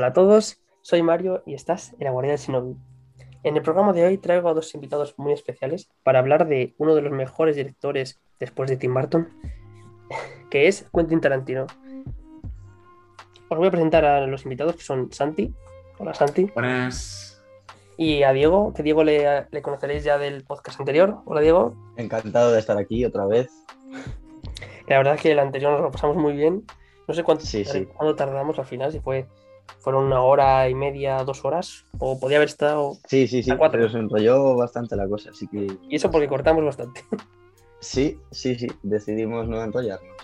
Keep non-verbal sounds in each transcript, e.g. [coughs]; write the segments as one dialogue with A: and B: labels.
A: Hola a todos, soy Mario y estás en la guardia del Shinobi. En el programa de hoy traigo a dos invitados muy especiales para hablar de uno de los mejores directores después de Tim Burton, que es Quentin Tarantino. Os voy a presentar a los invitados que son Santi. Hola Santi.
B: Buenas.
A: Y a Diego, que Diego le, le conoceréis ya del podcast anterior. Hola Diego.
C: Encantado de estar aquí otra vez.
A: La verdad es que el anterior nos lo pasamos muy bien. No sé cuánto,
C: Sí, sí.
A: cuánto tardamos al final, si fue fueron una hora y media, dos horas, o podía haber estado.
C: Sí, sí, sí,
A: A cuatro.
C: pero se enrolló bastante la cosa, así que
A: Y eso porque cortamos bastante. [laughs]
C: sí, sí, sí, decidimos no enrollarnos.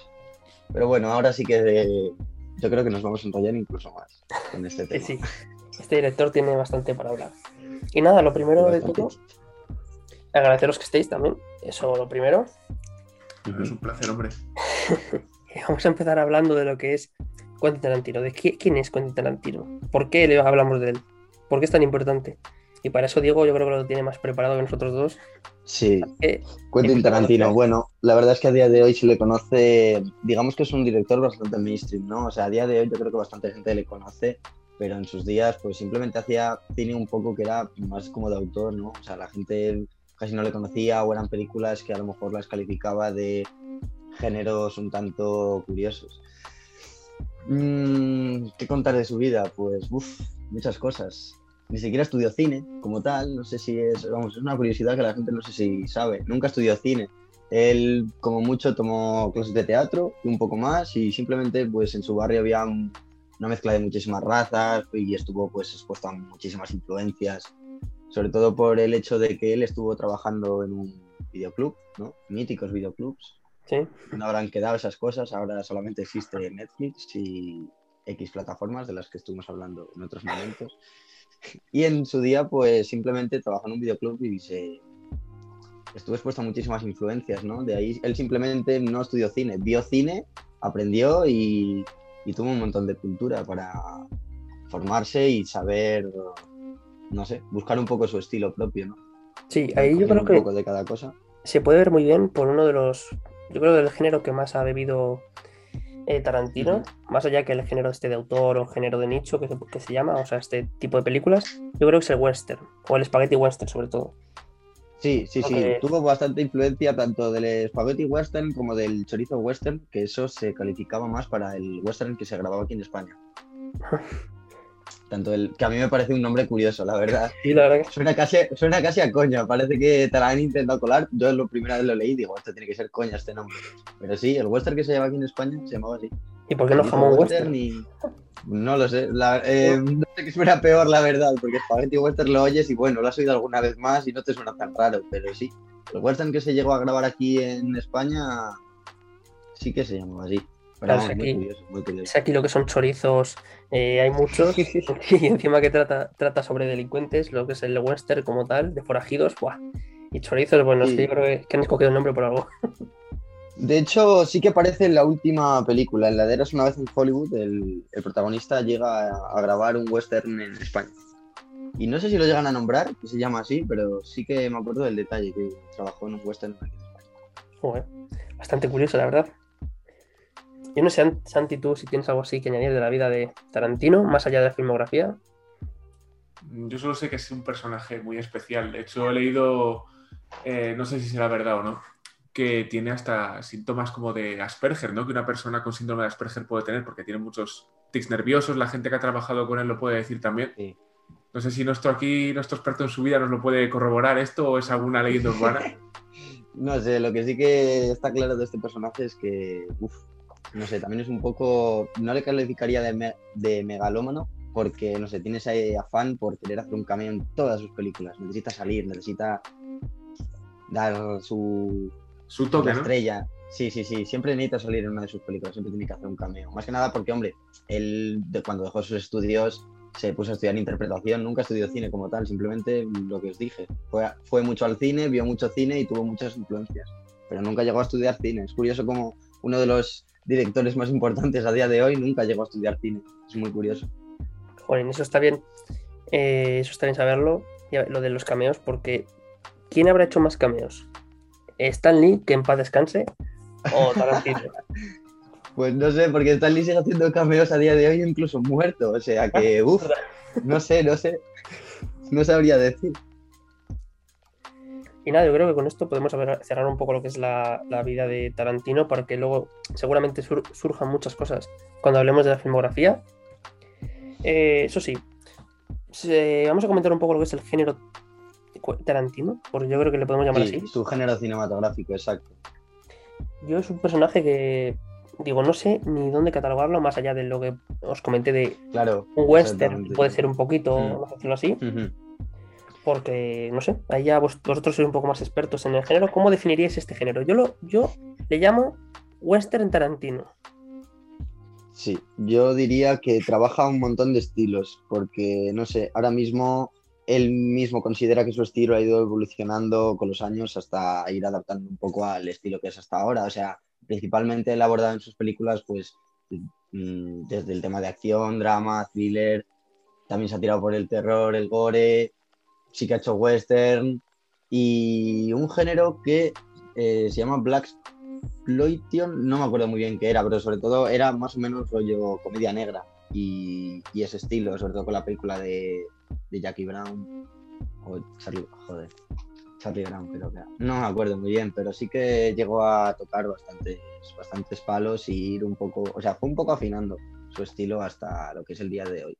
C: Pero bueno, ahora sí que eh, yo creo que nos vamos a enrollar incluso más con este [laughs]
A: Sí,
C: tema.
A: sí. Este director tiene bastante para hablar. Y nada, lo primero de todo, agradeceros que estéis también. Eso lo primero.
B: Es un placer, hombre. [laughs]
A: Vamos a empezar hablando de lo que es Quentin Tarantino. ¿De qui- quién es Quentin Tarantino? ¿Por qué le hablamos de él? ¿Por qué es tan importante? Y para eso Diego yo creo que lo tiene más preparado que nosotros dos.
C: Sí,
A: Eh,
C: Quentin
A: Empieza
C: Tarantino,
A: con-
C: bueno, la verdad es que a día de hoy se le conoce, digamos que es un director bastante mainstream, ¿no? O sea, a día de hoy yo creo que bastante gente le conoce, pero en sus días pues simplemente hacía cine un poco que era más como de autor, ¿no? O sea, la gente casi no le conocía o eran películas que a lo mejor las calificaba de géneros un tanto curiosos. Mm, ¿Qué contar de su vida? Pues, muchas cosas. Ni siquiera estudió cine como tal, no sé si es, vamos, es una curiosidad que la gente no sé si sabe. Nunca estudió cine. Él, como mucho, tomó clases de teatro y un poco más y simplemente, pues, en su barrio había un- una mezcla de muchísimas razas y estuvo, pues, expuesto a muchísimas influencias, sobre todo por el hecho de que él estuvo trabajando en un videoclub, ¿no? Míticos videoclubs.
A: Sí.
C: No habrán quedado esas cosas, ahora solamente existe Netflix y X plataformas de las que estuvimos hablando en otros momentos. Y en su día, pues simplemente trabajó en un videoclub y se estuvo expuesto a muchísimas influencias, ¿no? De ahí él simplemente no estudió cine, vio cine, aprendió y, y tuvo un montón de cultura para formarse y saber, no sé, buscar un poco su estilo propio, ¿no?
A: Sí, ahí yo creo
C: un
A: que
C: poco de cada cosa.
A: se puede ver muy bien por uno de los, yo creo del género que más ha bebido eh, Tarantino, más allá que el género este de autor o género de nicho que se, que se llama, o sea, este tipo de películas, yo creo que es el western, o el spaghetti western sobre todo.
C: Sí, sí, sí. Tuvo bastante influencia tanto del spaghetti western como del chorizo western, que eso se calificaba más para el western que se grababa aquí en España. [laughs] Tanto el que a mí me parece un nombre curioso, la verdad.
A: Sí, la verdad que
C: Suena casi, suena casi a coña, parece que te la han intentado colar. Yo lo primera vez lo leí y digo, esto tiene que ser coña este nombre. Pero sí, el western que se lleva aquí en España se llamaba así.
A: ¿Y por qué no jamón western?
C: y- No lo sé, la- eh, no sé qué suena peor la verdad, porque spaghetti western lo oyes y bueno, lo has oído alguna vez más y no te suena tan raro, pero sí. El western que se llegó a grabar aquí en España sí que se llamaba así.
A: Claro, es aquí-
C: curioso.
A: Es aquí lo que son chorizos, eh, hay muchos, [laughs] y encima que trata, trata sobre delincuentes, lo que es el western como tal, de forajidos, ¡buah! Y chorizos, bueno, es
C: Sí.
A: que yo creo que, que han escogido el nombre por algo. [laughs]
C: De hecho, sí que aparece en la última película, en la de Eras una vez en Hollywood, el, el protagonista llega a, a grabar un western en España. Y no sé si lo llegan a nombrar, que se llama así, pero sí que me acuerdo del detalle, que trabajó en un western en España.
A: Joder, bastante curioso, la verdad. Yo no sé, Ant- Santi, tú si tienes algo así que añadir de la vida de Tarantino, más allá de la filmografía.
B: Yo solo sé que es un personaje muy especial. De hecho, he leído, eh, no sé si será verdad o no, que tiene hasta síntomas como de Asperger, ¿no? Que una persona con síndrome de Asperger puede tener, porque tiene muchos tics nerviosos. La gente que ha trabajado con él lo puede decir también.
C: Sí.
B: No sé si nuestro aquí, nuestro experto en su vida nos lo puede corroborar esto o es alguna leyenda urbana. [laughs]
C: No sé, lo que sí que está claro de este personaje es que, no sé, también es un poco, no le calificaría de, me- de megalómano, porque, no sé, tiene ese afán por querer hacer un cameo en todas sus películas. Necesita salir, necesita dar su,
B: Su toque, ¿no?
C: estrella. Sí, sí, sí, siempre necesita salir en una de sus películas, siempre tiene que hacer un cameo. Más que nada porque, hombre, él de cuando dejó sus estudios se puso a estudiar interpretación, nunca estudió cine como tal, simplemente lo que os dije. Fue, fue mucho al cine, vio mucho cine y tuvo muchas influencias, pero nunca llegó a estudiar cine. Es curioso como uno de los directores más importantes a día de hoy nunca llegó a estudiar cine. Es muy curioso.
A: Joder, eso está bien. eh, eso está bien saberlo, lo de los cameos, porque ¿quién habrá hecho más cameos? ¿Stan Lee, que en paz descanse? ¿O Tarantino? [laughs]
C: Pues no sé, porque Stanley sigue haciendo cameos a día de hoy, incluso muerto. O sea que, [laughs] uff, no sé, no sé. No sabría decir.
A: Y nada, yo creo que con esto podemos cerrar un poco lo que es la, vida de Tarantino, porque luego seguramente surjan muchas cosas cuando hablemos de la filmografía. Eh, eso sí, vamos a comentar un poco lo que es el género Tarantino, porque yo creo que le podemos llamar así.
C: Su género cinematográfico, exacto.
A: Yo es un personaje que, digo, no sé ni dónde catalogarlo, más allá de lo que os comenté de
C: claro,
A: un western, puede ser un poquito, vamos a decirlo así. Porque, no sé, ahí ya vosotros sois un poco más expertos en el género. ¿Cómo definiríais este género? Yo, lo, yo le llamo western Tarantino.
C: Sí, yo diría que trabaja un montón de estilos, porque, no sé, ahora mismo él mismo considera que su estilo ha ido evolucionando con los años hasta ir adaptando un poco al estilo que es hasta ahora. O sea, principalmente él abordado en sus películas, pues, mm, desde el tema de acción, drama, thriller, también se ha tirado por el terror, el gore, sí que ha hecho western y un género que eh, se llama Black Exploitation, no me acuerdo muy bien qué era, pero sobre todo era más o menos rollo comedia negra y, ese estilo, sobre todo con la película de, Jackie Brown o Charlie, joder, Charlie Brown creo que No me acuerdo muy bien, pero sí que llegó a tocar bastantes, bastantes palos y ir un poco, o sea, fue un poco afinando su estilo hasta lo que es el día de hoy.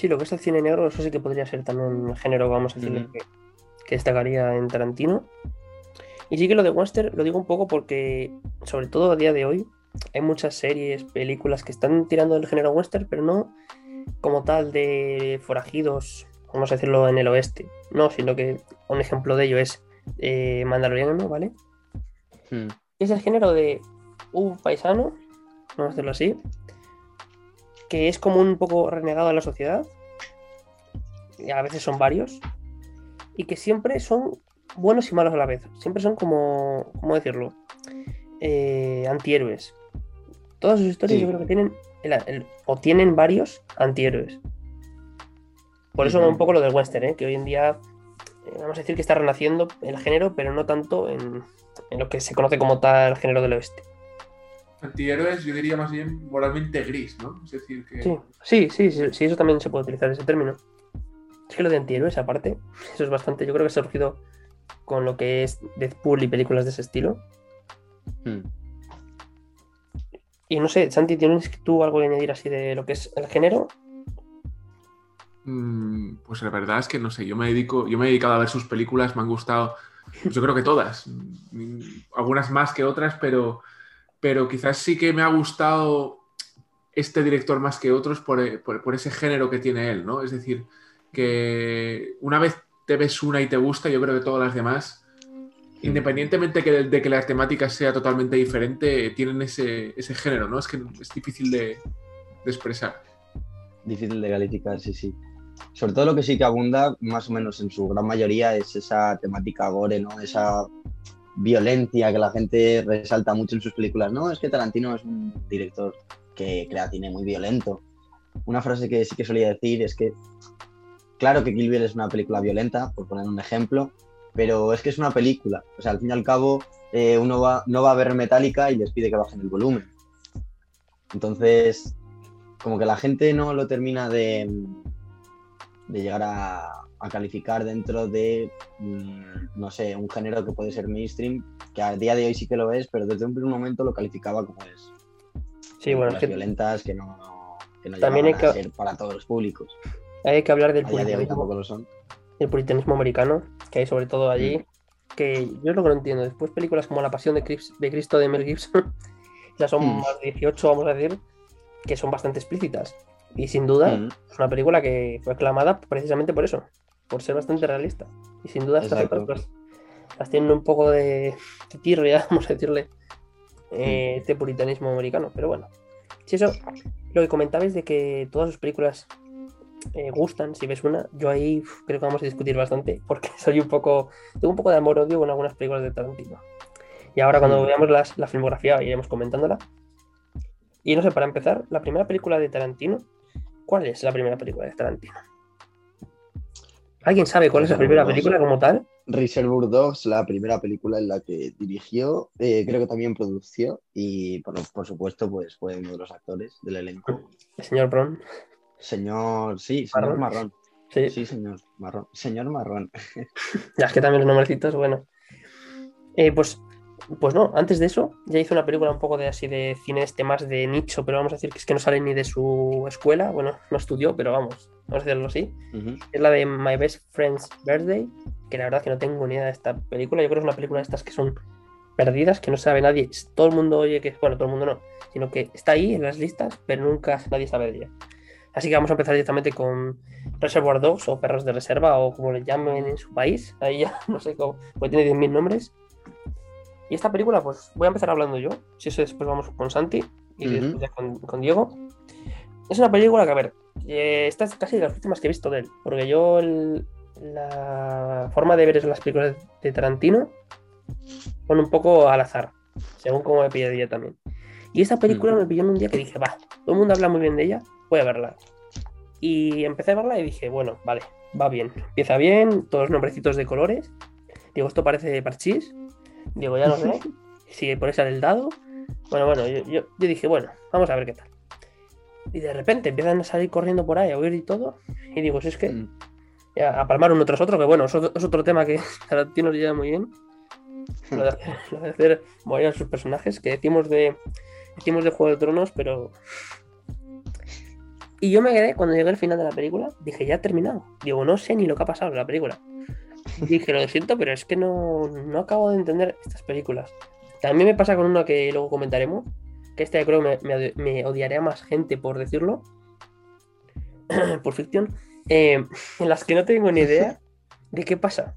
A: Sí, lo que es el cine negro, eso sí que podría ser también el género, vamos a decir, que, destacaría en Tarantino. Y sí que lo de western lo digo un poco porque, sobre todo a día de hoy, hay muchas series, películas que están tirando del género western, pero no como tal de forajidos, vamos a decirlo en el oeste. No, sino que un ejemplo de ello es eh, Mandaloriano, ¿vale? Hmm. Es el género de un paisano, vamos a decirlo así, que es como un poco renegado de la sociedad, y a veces son varios, y que siempre son buenos y malos a la vez. Siempre son como, ¿cómo decirlo? Eh, antihéroes. Todas sus historias yo creo que tienen, o tienen varios antihéroes. Por eso un poco lo del western, ¿eh? que hoy en día, eh, vamos a decir que está renaciendo el género, pero no tanto en, en lo que se conoce como tal género del oeste
B: antihéroes, yo diría más bien moralmente gris, ¿no? Es decir, que.
A: Sí, sí, sí, sí, eso también se puede utilizar ese término. Es que lo de antihéroes, aparte, eso es bastante. Yo creo que ha surgido con lo que es Deadpool y películas de ese estilo. Hmm. Y no sé, Santi, ¿tienes tú algo que añadir así de lo que es el género?
B: Mm, pues la verdad es que no sé, yo me dedico, yo me he dedicado a ver sus películas, me han gustado, pues yo creo que todas, mm, algunas más que otras, pero pero quizás sí que me ha gustado este director más que otros por, ese género que tiene él, ¿no? Es decir, que una vez te ves una y te gusta, yo creo que todas las demás, independientemente de que la temática sea totalmente diferente, tienen ese, género, ¿no? Es que es difícil de, de expresar.
C: Difícil de calificar, sí, sí. Sobre todo lo que sí que abunda, más o menos en su gran mayoría, es esa temática gore, ¿no? Esa violencia que la gente resalta mucho en sus películas. No, es que Tarantino es un director que crea cine muy violento. Una frase que sí que solía decir es que, claro que Kill Bill es una película violenta, por poner un ejemplo, pero es que es una película. O sea, al fin y al cabo, eh, uno va, no va a ver Metallica y les pide que bajen el volumen. Entonces, como que la gente no lo termina de, de llegar a, a calificar dentro de, mm, no sé, un género que puede ser mainstream, que a día de hoy sí que lo es, pero desde un primer momento lo calificaba como es.
A: Sí, bueno,
C: que violentas que no, que no también hay que... a ser para todos los públicos.
A: Hay que hablar del
C: puritanismo, lo son.
A: El puritanismo americano, que hay sobre todo allí, mm. que yo lo que no entiendo. Después películas como La Pasión de, Cristo de Mel Gibson, [laughs] ya son mm. más de 18, vamos a decir, que son bastante explícitas. Y sin duda, es una película que fue aclamada precisamente por eso, por ser bastante realista. Y sin duda estas otras las tienen un poco de, tirria, [laughs] vamos a decirle, eh, este puritanismo americano. Pero bueno, si eso, lo que comentabais de que todas sus películas eh, gustan, si ves una, yo ahí creo que vamos a discutir bastante, [laughs] porque soy un poco, tengo un poco de amor-odio con algunas películas de Tarantino. Y ahora cuando veamos las, la filmografía iremos comentándola. Y no sé, para empezar, la primera película de Tarantino, ¿cuál es la primera película de Tarantino? ¿Alguien sabe cuál es la primera película como tal?
C: Reservoir Dogs, la primera película en la que dirigió, eh, creo que también produció y por, por, supuesto pues fue uno de los actores del elenco.
A: El señor Bron.
C: Señor, sí, señor Marrón.
A: Sí.
C: sí, señor Marrón. Señor Marrón. [laughs]
A: ya es que también los nombrecitos, bueno. Eh, pues, pues no, antes de eso, ya hizo una película un poco de así de cine este más de nicho, pero vamos a decir que es que no sale ni de su escuela, bueno, no estudió, pero vamos, vamos a decirlo así. Es la de My Best Friend's Birthday, que la verdad que no tengo ni idea de esta película. Yo creo que es una película de estas que son perdidas, que no sabe nadie. Todo el mundo oye que, bueno, todo el mundo no, sino que está ahí en las listas, pero nunca nadie sabe de ella. Así que vamos a empezar directamente con Reservoir Dogs o Perros de Reserva o como le llamen en su país. Ahí ya [laughs] no sé cómo, porque tiene 10.000 nombres. Y esta película, pues voy a empezar hablando yo. Si eso después vamos con Santi y después ya con, Diego. Es una película que, a ver, eh, esta es casi de las últimas que he visto de él. Porque yo la forma de ver las películas de Tarantino son un poco al azar, según como me pide también. Y esta película me pilló en un día que dije, va, todo el mundo habla muy bien de ella, voy a verla. Y empecé a verla y dije, bueno, vale, va bien. Empieza bien, todos los nombrecitos de colores. Digo, esto parece parchís. Digo, ya no sé. [laughs] Si por eso el dado. Bueno, bueno, yo, yo, dije, bueno, vamos a ver qué tal. Y de repente empiezan a salir corriendo por ahí, a oír y todo. Y digo, si es que. Mm. A palmar uno tras otro, que bueno, es otro, tema que [laughs] Tarantino lleva muy bien. [laughs] Lo de, hacer morir a sus personajes, que decimos de. Decimos de Juego de Tronos, pero y yo me quedé, cuando llegué al final de la película, dije, ya ha terminado. Digo, no sé ni lo que ha pasado en la película. Dije, lo siento, pero es que no, no acabo de entender estas películas. También me pasa con una que luego comentaremos, que esta creo que me, me, odiaré a más gente por decirlo, [clears throat] por ficción, eh, en las que no tengo ni idea de qué pasa.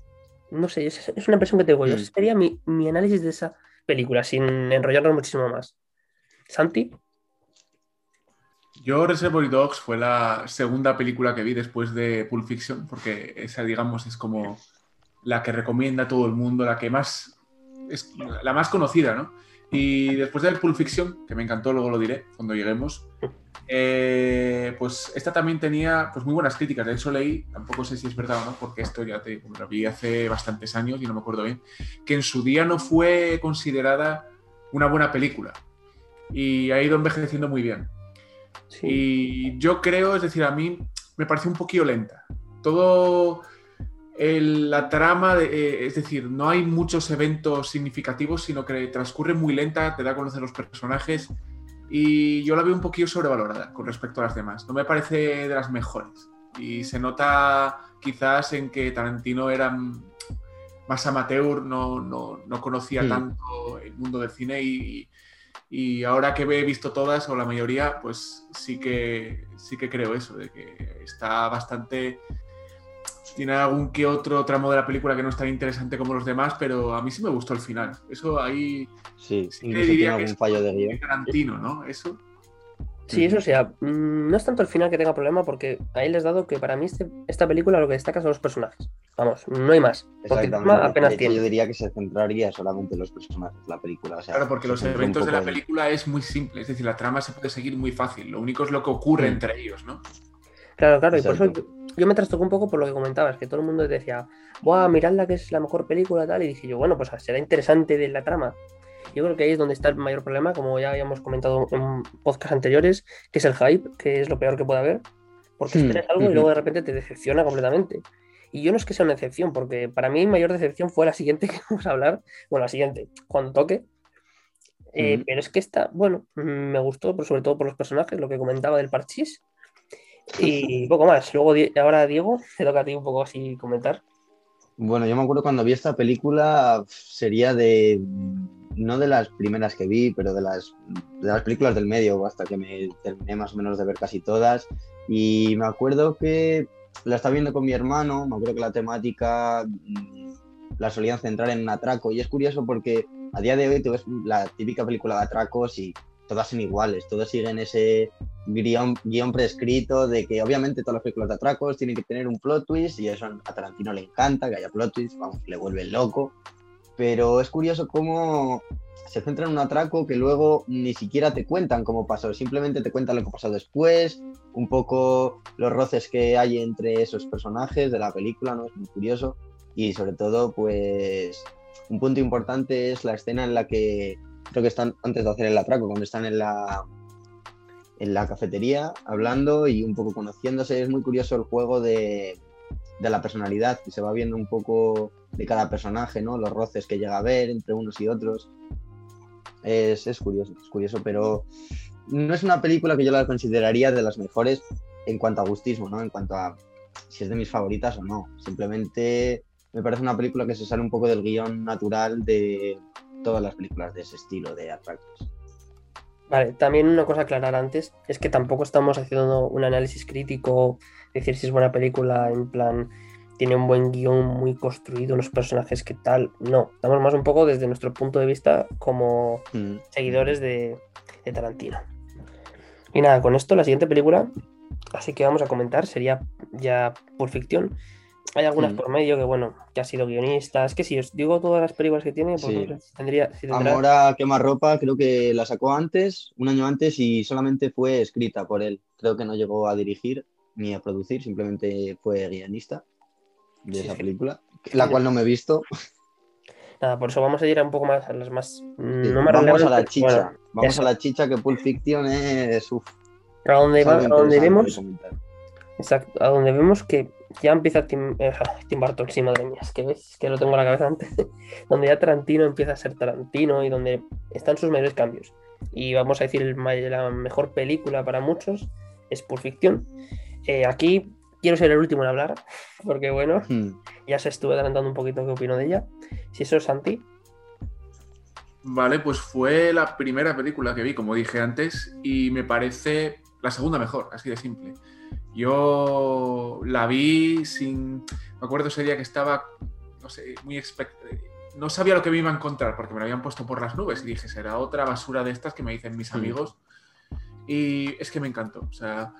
A: No sé, es, una impresión que tengo yo. Ese mm. sería mi, mi análisis de esa película, sin enrollarnos muchísimo más. Santi.
B: Yo Reservoir Dogs fue la segunda película que vi después de Pulp Fiction, porque esa, digamos, es como la que recomienda todo el mundo, la que más es la más conocida, ¿no? Y después de Pulp Fiction, que me encantó, luego lo diré cuando lleguemos, eh, pues esta también tenía pues muy buenas críticas. De hecho leí, tampoco sé si es verdad o no, porque esto ya te, lo vi hace bastantes años y no me acuerdo bien, que en su día no fue considerada una buena película y ha ido envejeciendo muy bien. Y yo creo, es decir, a mí me parece un poquito lenta. Todo la trama, eh, es decir, no hay muchos eventos significativos, sino que transcurre muy lenta, te da a conocer los personajes y yo la veo un poquito sobrevalorada con respecto a las demás. No me parece de las mejores. Y se nota quizás en que Tarantino era más amateur, no, no, conocía tanto el mundo del cine y, y ahora que he visto todas, o la mayoría, pues sí que, sí que creo eso, de que está bastante... Tiene algún que otro tramo de la película que no es tan interesante como los demás, pero a mí sí me gustó el final. Eso ahí...
C: Sí, sí diría que fallo de guion.
B: Tarantino, ¿no? Eso...
A: Sí, eso sea, mm, no es tanto el final que tenga problema, porque ahí les he dado que para mí este, esta película lo que destaca son los personajes. Vamos, no hay más.
C: apenas tiene. Yo diría que se centraría solamente en los personajes la película.
B: claro, porque los eventos de la película es muy simple, es decir, la trama se puede seguir muy fácil. Lo único es lo que ocurre entre ellos, ¿no?
A: Claro, claro, y por eso yo, me trastocé un poco por lo que comentabas, que todo el mundo decía, ¡buah, miradla que es la mejor película! tal Y dije yo, bueno, pues será interesante de la trama. Yo creo que ahí es donde está el mayor problema, como ya habíamos comentado en podcast anteriores, que es el hype, que es lo peor que puede haber, porque hmm, esperas algo y luego de repente te decepciona completamente. Y yo no es que sea una decepción, porque para mí mayor decepción fue la siguiente [laughs] que vamos a hablar, bueno, la siguiente, cuando toque. Eh, pero es que esta, bueno, me gustó, pero sobre todo por los personajes, lo que comentaba del parchís. Y [laughs] poco más. Luego, ahora, Diego, te toca a ti un poco así comentar.
C: Bueno, yo me acuerdo cuando vi esta película, sería de no de las primeras que vi, pero de las, de las películas del medio, hasta que me terminé más o menos de ver casi todas. Y me acuerdo que la estaba viendo con mi hermano, me acuerdo que la temática mm, la solían centrar en un atraco. Y es curioso porque a día de hoy tú ves la típica película de atracos y todas son iguales, todas siguen ese guion, guion, prescrito de que obviamente todas las películas de atracos tienen que tener un plot twist y eso a Tarantino le encanta, que haya plot twist, vamos, le vuelve loco pero es curioso cómo se centra en un atraco que luego ni siquiera te cuentan cómo pasó, simplemente te cuentan lo que pasó después, un poco los roces que hay entre esos personajes de la película, ¿no? Es muy curioso. y sobre todo, pues un punto importante es la escena en la que creo que están antes de hacer el atraco, cuando están en la en la cafetería hablando y un poco conociéndose. Es muy curioso el juego de, de la personalidad, que se va viendo un poco de cada personaje, ¿no? Los roces que llega a ver entre unos y otros. Es, es curioso, curioso, pero no es una película que yo la consideraría de las mejores en cuanto a gustismo, ¿no? En cuanto a si es de mis favoritas o no. Simplemente me parece una película que se sale un poco del guion natural de todas las películas de ese estilo de Attractors.
A: Vale, también una cosa a aclarar antes es que tampoco estamos haciendo un análisis crítico, decir si es buena película, en plan, tiene un buen guion muy construido, unos personajes que tal. No, estamos más un poco desde nuestro punto de vista como
C: Mm.
A: seguidores de, de Tarantino. Y nada, con esto la siguiente película, así que vamos a comentar, sería ya por ficción. Hay algunas
C: Mm.
A: por medio que, bueno, que ha sido guionista. Es que si os digo todas las películas que tiene, pues
C: Sí.
A: no sé si tendría, si tendrá-
C: Amor a quemarropa creo que la sacó antes, un año antes, y solamente fue escrita por él. Creo que no llegó a dirigir ni a producir, simplemente fue guionista de
A: Sí,
C: esa
A: sí.
C: película, la cual no me he visto. [laughs]
A: Nada, por eso vamos a ir a un poco más a las más.
C: Sí,
A: no más
C: Vamos a la chicha,
A: bueno,
C: vamos
A: eso.
C: a la chicha que Pulp Fiction es, uf,
A: a donde, va- a donde vemos,
C: comentar.
A: Exacto, a donde vemos que ya empieza Tim, eh, Tim Burton, sí, madre mía, es que ves que lo tengo en la cabeza antes, [laughs] donde ya Tarantino empieza a ser Tarantino y donde están sus mayores cambios. Y vamos a decir, el la mejor película para muchos es Pulp Fiction. Eh, aquí quiero ser el último en hablar, [laughs] porque bueno,
C: Hmm.
A: ya se estuve adelantando un poquito qué opino de ella. Si eso es Santi,
B: Vale, pues fue la primera película que vi, como dije antes, y me parece la segunda mejor, así de simple. Yo la vi sin. Me acuerdo ese día que estaba, no sé, muy expect- No sabía lo que me iba a encontrar porque me lo habían puesto por las nubes y dije, será otra basura de estas que me dicen mis amigos. Y es que me encantó. O sea,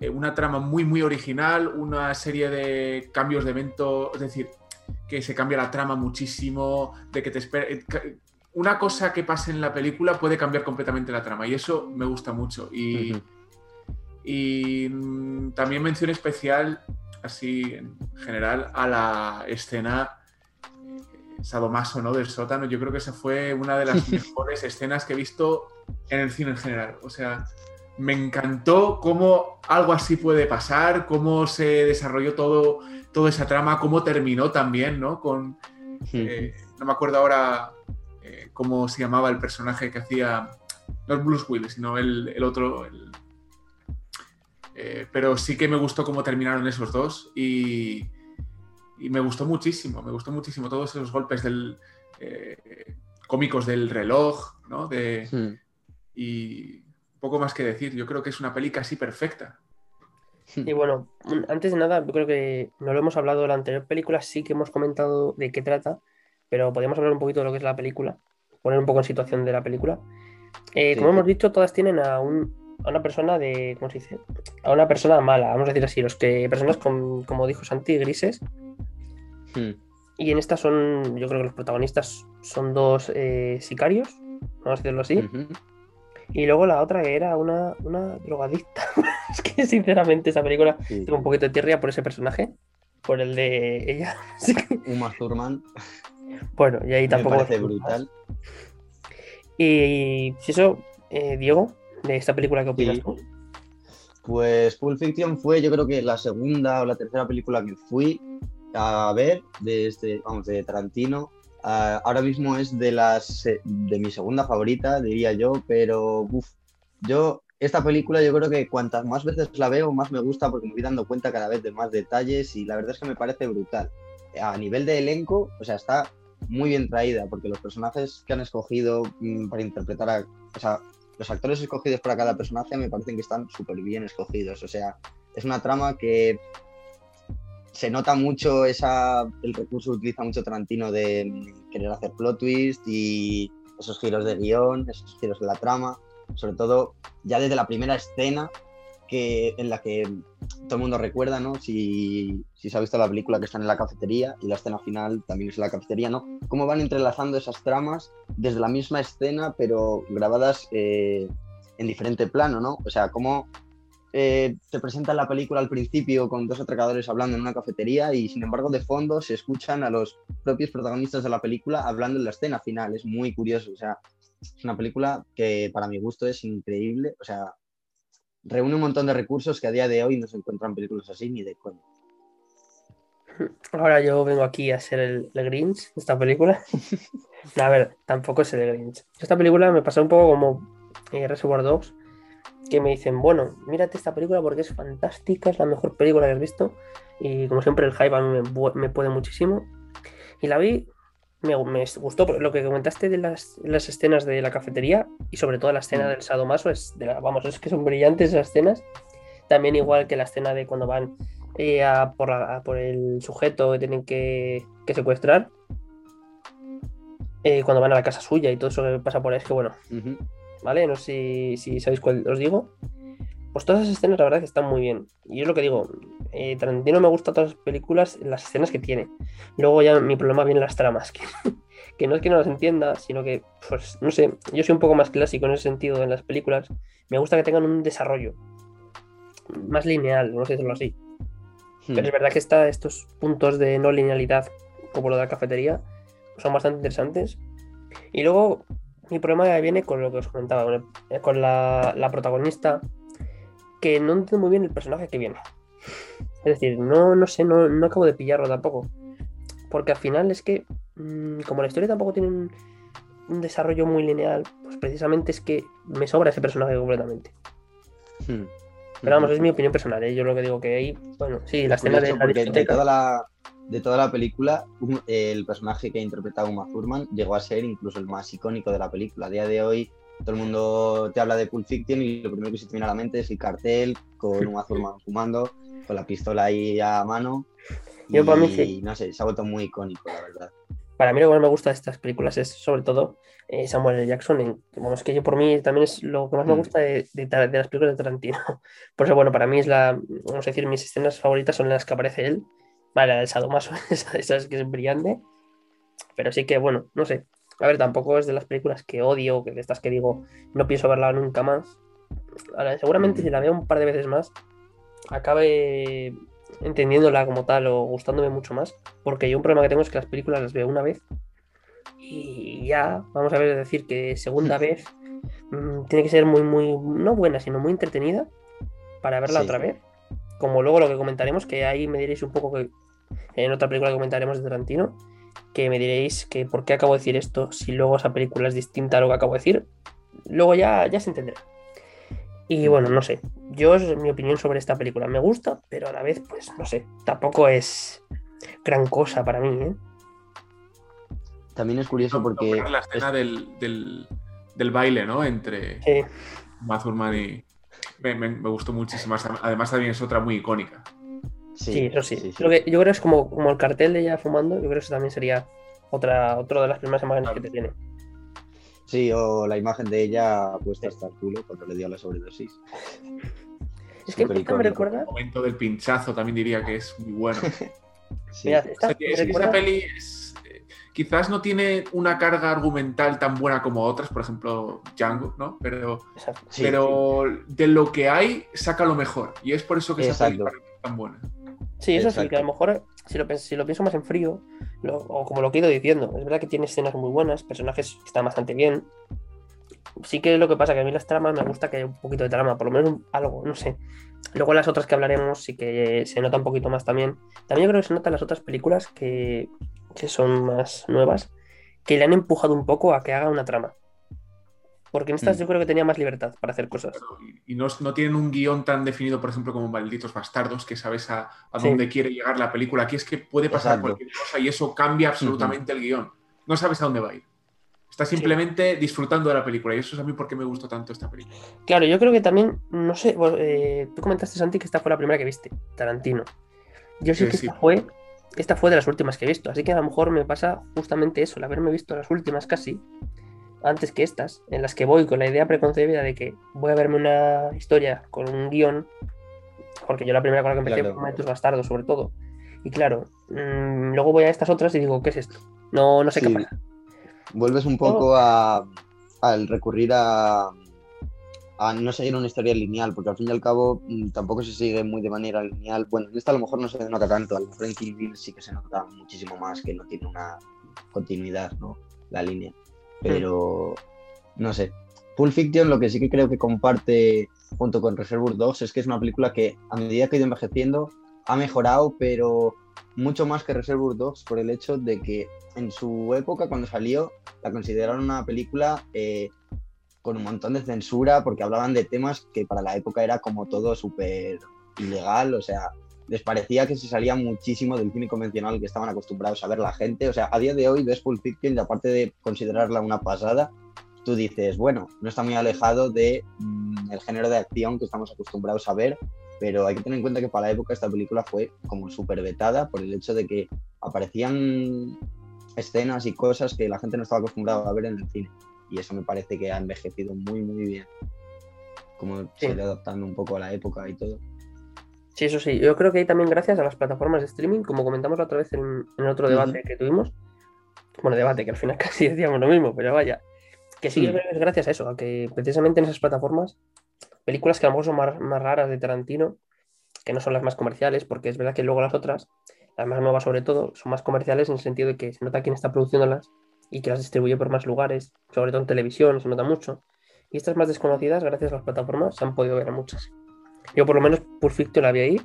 B: eh, una trama muy, muy original, una serie de cambios de evento, es decir, que se cambia la trama muchísimo, de que te espera. Una cosa que pase en la película puede cambiar completamente la trama y eso me gusta mucho. Y. y mm, también mención especial, así en general, a la escena eh, sadomaso ¿no? del sótano. Yo creo que esa fue una de las [laughs] mejores escenas que he visto en el cine en general. O sea, me encantó cómo algo así puede pasar, cómo se desarrolló todo, toda esa trama, cómo terminó también, ¿no? Con, eh, no me acuerdo ahora eh, cómo se llamaba el personaje que hacía, no es Bruce Willis, sino el, el otro, el- eh, pero sí que me gustó cómo terminaron esos dos y, y me gustó muchísimo, me gustó muchísimo todos esos golpes del, eh, cómicos del reloj, ¿no? De,
C: Hmm.
B: y poco más que decir, yo creo que es una peli casi perfecta.
A: Y bueno, antes de nada, yo creo que no lo hemos hablado de la anterior película, sí que hemos comentado de qué trata, pero podríamos hablar un poquito de lo que es la película, poner un poco en situación de la película. Eh,
C: Sí.
A: Como hemos dicho, todas tienen a, un, a una persona de, ¿cómo se dice? A una persona mala, vamos a decir así, los que personas con, como dijo Santi, grises.
C: Hmm.
A: Y en esta son, yo creo que los protagonistas son dos eh, sicarios, vamos a decirlo así. Y luego la otra que era una, una drogadicta. [laughs] es que sinceramente esa película
C: Sí.
A: tengo un poquito de tierra por ese personaje, por el de ella. [laughs]
C: Uma Thurman
A: bueno, y ahí
C: me
A: tampoco.
C: parece brutal.
A: Y si eso, eh, Diego, de esta película, ¿qué opinas
C: Sí.
A: tú?
C: Pues Pulp Fiction fue, yo creo que la segunda o la tercera película que fui a ver de este, vamos, de Tarantino. Ah, ahora mismo es de las eh, de mi segunda favorita, diría yo, pero uf, yo esta película yo creo que cuantas más veces la veo, más me gusta porque me voy dando cuenta cada vez de más detalles y la verdad es que me parece brutal. A nivel de elenco, o sea, está muy bien traída porque los personajes que han escogido mm, para interpretar a, o sea, los actores escogidos para cada personaje me parecen que están súper bien escogidos. O sea, es una trama que se nota mucho esa, el recurso que utiliza mucho Tarantino de mm, querer hacer plot twist y esos giros de guion, esos giros de la trama. Sobre todo ya desde la primera escena que, en la que todo el mundo recuerda, ¿no? Si, si se ha visto la película que están en la cafetería y la escena final también es en la cafetería, ¿no? Cómo van entrelazando esas tramas desde la misma escena, pero grabadas eh, en diferente plano, ¿no? O sea, cómo eh, te presentan la película al principio con dos atracadores hablando en una cafetería y sin embargo de fondo se escuchan a los propios protagonistas de la película hablando en la escena final. Es muy curioso. O sea, es una película que para mi gusto es increíble. O sea, reúne un montón de recursos que a día de hoy no se encuentran películas así ni de coña. [laughs]
A: Ahora yo vengo aquí a ser el, el Grinch de esta película. [laughs] a ver, tampoco es el Grinch. Esta película me pasó un poco como eh, Reservoir Dogs, que me dicen, bueno, mírate esta película porque es fantástica, es la mejor película que has visto. Y como siempre el hype a mí me, me puede muchísimo. Y la vi, me, me gustó lo que comentaste de las, las, escenas de la cafetería y sobre todo la escena del sadomaso, es de la, vamos, es que son brillantes esas escenas. También igual que la escena de cuando van eh, a, por, la, a por, el sujeto que tienen que, que secuestrar. Eh, cuando van a la casa suya y todo eso que pasa por ahí, es que bueno, uh -huh. ¿vale? No sé si, si, sabéis cuál os digo. Pues todas esas escenas, la verdad, que están muy bien. Y es lo que digo, eh, Tarantino me gusta todas las películas, las escenas que tiene. Luego ya mi problema viene en las tramas, [laughs] que, que no es que no las entienda, sino que, pues, no sé, yo soy un poco más clásico en ese sentido en las películas. Me gusta que tengan un desarrollo más lineal, no sé decirlo así. Hmm. Pero es verdad que está estos puntos de no linealidad, como lo de la cafetería, son bastante interesantes. Y luego mi problema ya viene con lo que os comentaba, con, el, con la, la, protagonista, que no entiendo muy bien el personaje que viene. Es decir, no, no sé, no, no acabo de pillarlo tampoco. Porque al final es que, mmm, como la historia tampoco tiene un, un, desarrollo muy lineal, pues precisamente es que me sobra ese personaje completamente. Hmm. Pero vamos, es mi opinión personal, ¿eh? yo lo que digo que ahí, bueno, sí, la escena de la
C: de toda la, de toda la película, el personaje que ha interpretado Uma Thurman llegó a ser incluso el más icónico de la película. A día de hoy, todo el mundo te habla de Pulp Fiction y lo primero que se te viene a la mente es el cartel con Uma Thurman fumando, con la pistola ahí a mano. Yo y, para mí sí. no sé, se ha vuelto muy icónico, la verdad.
A: Para mí lo que más me gusta de estas películas es sobre todo eh, Samuel L. Jackson. En, vamos, que yo por mí también es lo que más me gusta de, de, de, las películas de Tarantino. [laughs] Por eso, bueno, para mí es la, vamos a decir, mis escenas favoritas son las que aparece él. Vale, la del Sadomaso, [laughs] esa, esa es que es brillante. Pero sí que, bueno, no sé. A ver, tampoco es de las películas que odio, que de estas que digo, no pienso verla nunca más. Ahora, seguramente si la veo un par de veces más, acabe entendiéndola como tal o gustándome mucho más. Porque yo un problema que tengo es que las películas las veo una vez y ya, vamos a ver, decir que segunda [laughs] vez mmm, tiene que ser muy, muy, no buena, sino muy entretenida para verla sí. otra vez. Como luego lo que comentaremos, que ahí me diréis un poco que en otra película que comentaremos de Tarantino, que me diréis que por qué acabo de decir esto si luego esa película es distinta a lo que acabo de decir. Luego ya, ya se entenderá. Y bueno, no sé. Yo es mi opinión sobre esta película. Me gusta, pero a la vez, pues no sé. Tampoco es gran cosa para mí, ¿eh?
C: También es curioso porque.
B: La escena es... del, del, del, baile, ¿no? Entre sí. Mazurman y. Me, me, me, gustó muchísimo. Además, también es otra muy icónica.
A: Sí, sí eso sí. sí, sí. Lo que yo creo que es como, como el cartel de ella fumando. Yo creo que eso también sería otra, otra de las primeras imágenes claro. que te tiene.
C: Sí, o la imagen de ella puesta hasta el culo cuando le dio la sobredosis. [laughs]
A: Es que esto me recuerda.
B: El momento del pinchazo también diría que es muy bueno. [laughs]
A: sí. [laughs] Mira, esta,
B: o sea, es, recuerda... esta peli es, eh, quizás no tiene una carga argumental tan buena como otras, por ejemplo, Django, ¿no? Pero, sí, pero sí. de lo que hay, saca lo mejor. Y es por eso que esa peli es tan buena.
A: Sí, eso Exacto. sí, que a lo mejor, si lo, si lo pienso más en frío, lo, o como lo que he ido diciendo, es verdad que tiene escenas muy buenas, personajes que están bastante bien. Sí que es lo que pasa, que a mí las tramas me gusta que haya un poquito de trama, por lo menos un, algo, no sé. Luego las otras que hablaremos sí que se nota un poquito más también. También yo creo que se nota en las otras películas que, que son más nuevas, que le han empujado un poco a que haga una trama. Porque en estas mm. yo creo que tenía más libertad para hacer cosas.
B: Y no, no tienen un guion tan definido, por ejemplo, como Malditos Bastardos, que sabes a, a dónde sí. quiere llegar la película. Aquí es que puede pasar Exacto. cualquier cosa y eso cambia absolutamente uh -huh. el guion. No sabes a dónde va a ir. Estás simplemente sí. disfrutando de la película y eso es a mí porque me gustó tanto esta película.
A: Claro, yo creo que también, no sé, eh, tú comentaste, Santi, que esta fue la primera que viste, Tarantino. Yo sé que esta fue esta fue de las últimas que he visto, así que a lo mejor me pasa justamente eso, el haberme visto las últimas casi, antes que estas, en las que voy con la idea preconcebida de que voy a verme una historia con un guion, porque yo la primera con la que empecé claro. fue Bastardos, sobre todo. Y claro, mmm, luego voy a estas otras y digo, ¿qué es esto? No, no sé sí. qué pasa.
C: Vuelves un poco oh. a, al recurrir a, a no seguir una historia lineal, porque al fin y al cabo mm, tampoco se sigue muy de manera lineal. Bueno, en esta a lo mejor no se nota tanto, a lo mejor en Kill Bill sí que se nota muchísimo más que no tiene una continuidad, ¿no? La línea. Pero, no sé. Pulp Fiction lo que sí que creo que comparte junto con Reservoir Dogs es que es una película que a medida que ha ido envejeciendo ha mejorado, pero mucho más que Reservoir Dogs por el hecho de que en su época, cuando salió, la consideraron una película eh, con un montón de censura porque hablaban de temas que para la época era como todo súper ilegal, o sea, les parecía que se salía muchísimo del cine convencional que estaban acostumbrados a ver la gente, o sea, a día de hoy ves Pulp Fiction y aparte de considerarla una pasada, tú dices, bueno, no está muy alejado de mm, el género de acción que estamos acostumbrados a ver, pero hay que tener en cuenta que para la época esta película fue como súper vetada por el hecho de que aparecían escenas y cosas que la gente no estaba acostumbrada a ver en el cine y eso me parece que ha envejecido muy, muy bien. Como se ha adaptando un poco a la época y todo.
A: Sí, eso sí. Yo creo que hay también gracias a las plataformas de streaming, como comentamos la otra vez en, en otro debate que tuvimos. Bueno, debate que al final [laughs] casi decíamos lo mismo, pero vaya. Que sí, es gracias a eso, a que precisamente en esas plataformas, películas que a lo mejor son más, más raras de Tarantino, que no son las más comerciales, porque es verdad que luego las otras, las más nuevas sobre todo, son más comerciales en el sentido de que se nota quién está produciéndolas y que las distribuye por más lugares, sobre todo en televisión, se nota mucho. Y estas más desconocidas, gracias a las plataformas, se han podido ver a muchas. Yo por lo menos por Fiction la vi ahí.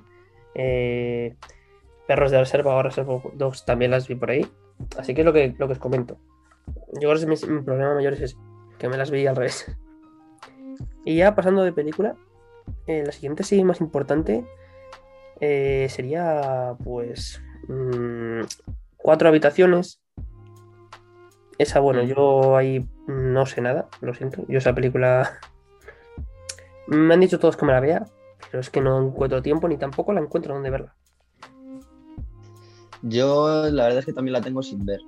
A: Eh, Perros de Reserva o Reserva Dogs también las vi por ahí. Así que es lo que, lo que os comento. Yo creo que mi, mi problema mayor es ese, que me las vi al revés. Y ya pasando de película, eh, la siguiente sí más importante eh, sería pues mmm, cuatro habitaciones esa, bueno, yo ahí no sé nada, lo siento. Yo esa película. [laughs] Me han dicho todos que me la vea, pero es que no encuentro tiempo ni tampoco la encuentro donde verla.
C: Yo la verdad es que también la tengo sin ver.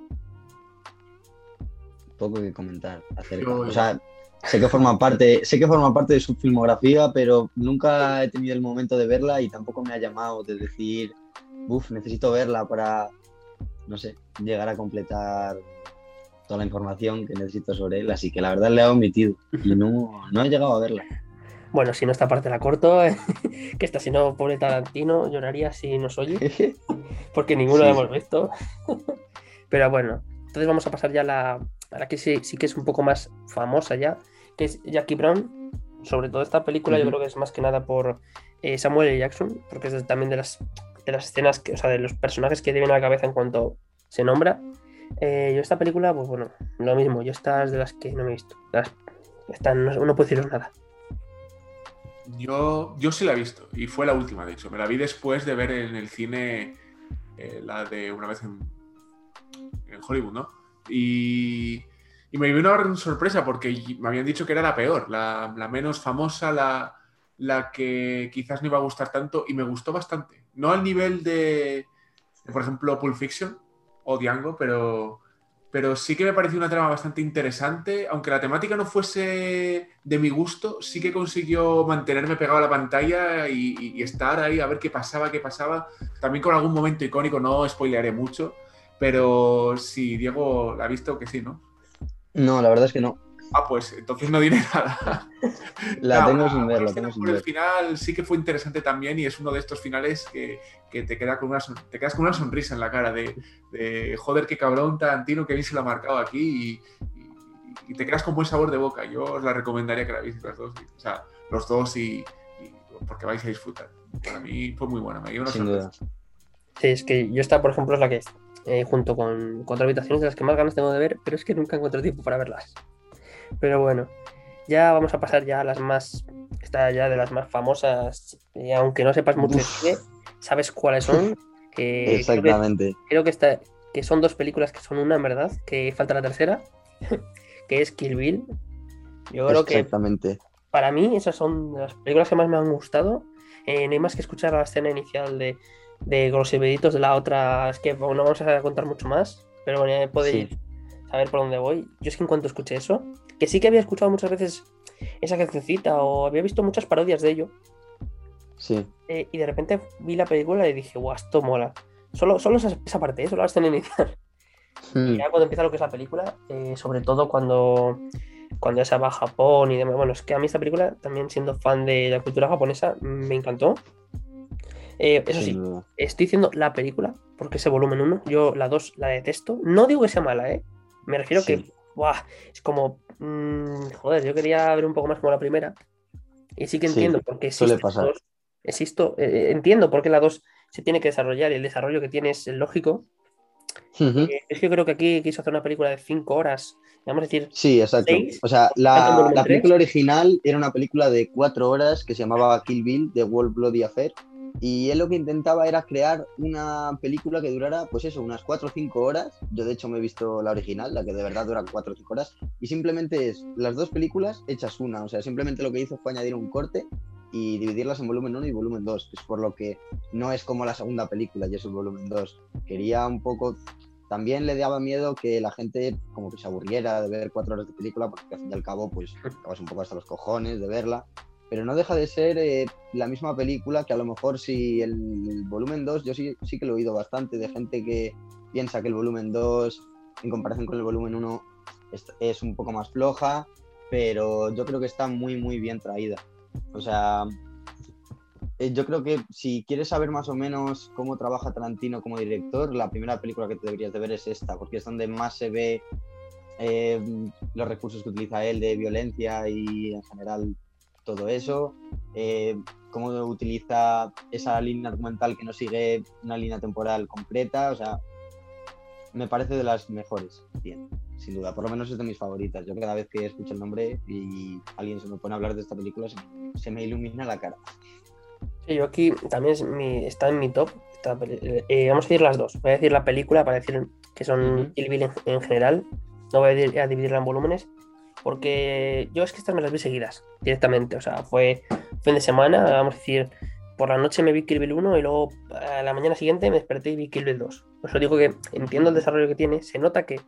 C: Poco que comentar acerca. O sea, sé que forma parte, sé que forma parte de su filmografía, pero nunca he tenido el momento de verla y tampoco me ha llamado de decir, uff, necesito verla para, no sé, llegar a completar toda la información que necesito sobre él, así que la verdad le he omitido y no, no he llegado a verla.
A: Bueno, si no esta parte la corto, [laughs] que está si no, pobre Tarantino, lloraría si nos oye, [laughs] porque ninguno sí. hemos visto. [laughs] Pero bueno, entonces vamos a pasar ya a la, a la que sí, sí, que es un poco más famosa ya, que es Jackie Brown. Sobre todo esta película, uh -huh. yo creo que es más que nada por eh, Samuel L. Jackson, porque es también de las, de las escenas, que, o sea, de los personajes que vienen a la cabeza en cuanto se nombra. Eh, yo esta película, pues bueno, lo mismo, yo estas de las que no me he visto. Las, esta, no, no, puedo deciros nada.
B: Yo, yo sí la he visto, y fue la última, de hecho. Me la vi después de ver en el cine eh, la de una vez en, en Hollywood, ¿no? Y, y, me dio una sorpresa porque me habían dicho que era la peor, la, la menos famosa, la, la, que quizás no iba a gustar tanto, y me gustó bastante. No al nivel de, de por ejemplo, Pulp Fiction, o Django, pero, pero sí que me pareció una trama bastante interesante. Aunque la temática no fuese de mi gusto, sí que consiguió mantenerme pegado a la pantalla y, estar ahí a ver qué pasaba, qué pasaba. También con algún momento icónico, no spoilearé mucho, pero sí, Diego la ha visto que sí, ¿no?
C: No, la verdad es que no.
B: Ah, pues entonces no diré [laughs] nada.
C: La no, tengo sin ver, la tengo sin ver.
B: El final sí que fue interesante también y es uno de estos finales que, que te, queda con una, te quedas con una sonrisa en la cara de, de joder, qué cabrón Tarantino, que bien se lo ha marcado aquí y, y, y, te quedas con buen sabor de boca. Yo os la recomendaría que la veáis las dos, o sea, los dos y, porque vais a disfrutar. Para mí fue muy buena, me dio una
C: sin
B: sorpresa.
C: Duda.
A: Sí, es que yo esta, por ejemplo, es la que eh, junto con cuatro habitaciones de las que más ganas tengo de ver, pero es que nunca encuentro tiempo para verlas. Pero bueno, ya vamos a pasar ya a las más. Esta ya de las más famosas. Y aunque no sepas mucho de cine, sabes cuáles son. Que
C: Exactamente.
A: Creo que, creo que, esta, que son dos películas que son una, en verdad. Que falta la tercera. [laughs] que es Kill Bill. Yo creo que.
C: Exactamente.
A: Para mí, esas son las películas que más me han gustado. Eh, no hay más que escuchar la escena inicial de, de los de la otra. Es que bueno, no vamos a contar mucho más. Pero bueno, ya podéis sí. saber por dónde voy. Yo es que en cuanto escuché eso, que sí que había escuchado muchas veces esa cancioncita o había visto muchas parodias de ello.
C: Sí.
A: Eh, y de repente vi la película y dije, guau, esto mola. Solo, solo esa, esa parte, ¿eh? solo la escena inicial. Mm. Y ya cuando empieza lo que es la película, eh, sobre todo cuando cuando ya se va a Japón y demás. Bueno, es que a mí esta película, también siendo fan de la cultura japonesa, me encantó. Eh, eso sí, estoy diciendo la película, porque ese volumen 1, yo la 2 la detesto. No digo que sea mala, ¿eh? Me refiero que,
C: Sí.
A: ¡Buah! es como, mm, joder, yo quería ver un poco más como la primera. Y sí que entiendo por qué
C: suele
A: existe. 2. Existo, eh, entiendo por qué la 2 se tiene que desarrollar y el desarrollo que tiene es lógico. Eh, Es que creo que aquí quiso hacer una película de 5 horas, vamos a decir,
C: Sí, exacto.
A: ¿Seis?
C: O sea,
A: ¿Cuánto
C: la, la película original era una película de cuatro horas que se llamaba Kill Bill, The World Bloody Affair. Y él lo que intentaba era crear una película que durara, pues eso, unas cuatro o cinco horas. Yo, de hecho, me he visto la original, la que de verdad dura cuatro o cinco horas. Y simplemente es las dos películas hechas una. O sea, simplemente lo que hizo fue añadir un corte y dividirlas en volumen 1 y volumen 2. Es por lo que no es como la segunda película, y es el volumen 2. Quería un poco también le daba miedo que la gente como que se aburriera de ver cuatro horas de película, porque al fin y al cabo, pues acabas un poco hasta los cojones de verla. Pero no deja de ser eh, la misma película que a lo mejor si el, volumen 2, yo sí, sí que lo he oído bastante de gente que piensa que el volumen 2, en comparación con el volumen 1, es, un poco más floja, pero yo creo que está muy, muy bien traída. O sea, eh, yo creo que si quieres saber más o menos cómo trabaja Tarantino como director, la primera película que te deberías de ver es esta, porque es donde más se ve eh, los recursos que utiliza él de violencia y en general todo eso, eh, cómo utiliza esa línea argumental que no sigue una línea temporal completa, o sea, me parece de las mejores, bien, sin duda, por lo menos es de mis favoritas. Yo cada vez que escucho el nombre y alguien se me pone a hablar de esta película, se me, se me ilumina la cara.
A: Sí, yo aquí también es mi- está en mi top. eh, vamos a decir las dos. Voy a decir la película para decir que son. Kill Bill en, en general. No voy a dividirla en volúmenes. Porque yo es que estas me las vi seguidas directamente. O sea, fue fin de semana, vamos a decir, por la noche me vi Kill Bill 1 y luego a la mañana siguiente me desperté y vi Kill Bill 2. Por eso digo que entiendo el desarrollo que tiene. Se nota que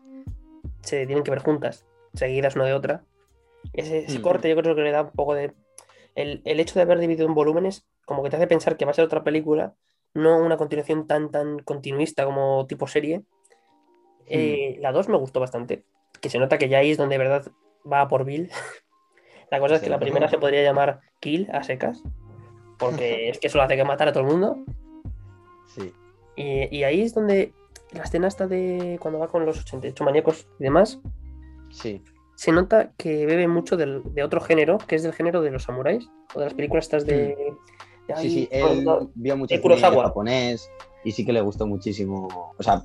A: se tienen que ver juntas, seguidas una de otra. Ese, ese
C: Mm.
A: corte yo creo que le da un poco de... El, el hecho de haber dividido en volúmenes como que te hace pensar que va a ser otra película, no una continuación tan, tan continuista como tipo serie. Eh, La 2 me gustó bastante, que se nota que ya ahí es donde de verdad va por Bill. La cosa es que la primera se podría llamar Kill a secas, porque [laughs] es que eso lo hace que matar a todo el mundo.
C: Sí.
A: Y, y ahí es donde la escena esta de cuando va con los 88 maníacos y demás,
C: Sí,
A: se nota que bebe mucho del- de otro género, que es del género de los samuráis, o de las películas estas de... de
C: sí,
A: ahí,
C: sí. Él vio mucho
A: de
C: japonés y sí que le gustó muchísimo. O sea,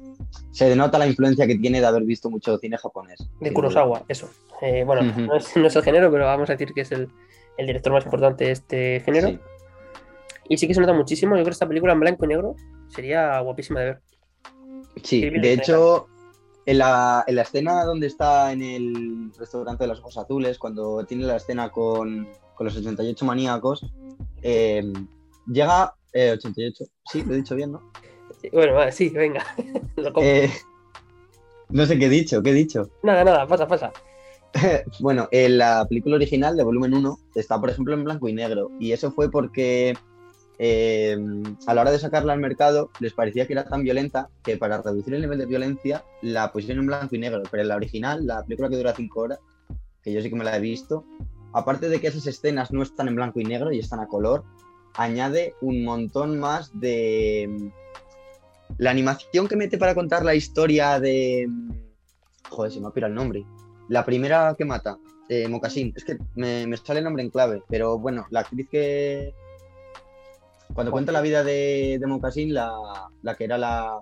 C: se denota la influencia que tiene de haber visto mucho cine japonés.
A: de. Kurosawa, eso. Eh, bueno, no, es, no es el género, pero vamos a decir que es el, el director más importante de este género.
C: Sí.
A: Y sí que se nota muchísimo. Yo creo que esta película en blanco y negro sería guapísima de ver.
C: Sí, de hecho, en la, en la escena donde está en el restaurante de los ojos azules, cuando tiene la escena con, con los 88 maníacos, eh, llega. eh, 88, sí, lo he dicho bien, ¿no?
A: Bueno, vale, sí, venga. [laughs] Lo.
C: Eh, no sé qué he dicho, qué he dicho. [laughs]
A: Nada, nada, pasa, pasa.
C: Bueno, en la película original de volumen 1 está, por ejemplo, en blanco y negro. Y eso fue porque eh, a la hora de sacarla al mercado les parecía que era tan violenta que para reducir el nivel de violencia la pusieron en blanco y negro. Pero en la original, la película que dura 5 horas, que yo sí que me la he visto, aparte de que esas escenas no están en blanco y negro y están a color, añade un montón más de... La animación que mete para contar la historia de... Joder, se me ha el nombre. La primera que mata, eh, Mocasín. Es que me, me sale el nombre en clave, pero bueno, la actriz que. Cuando cuenta la vida de, de Mocasín, la, la que era la.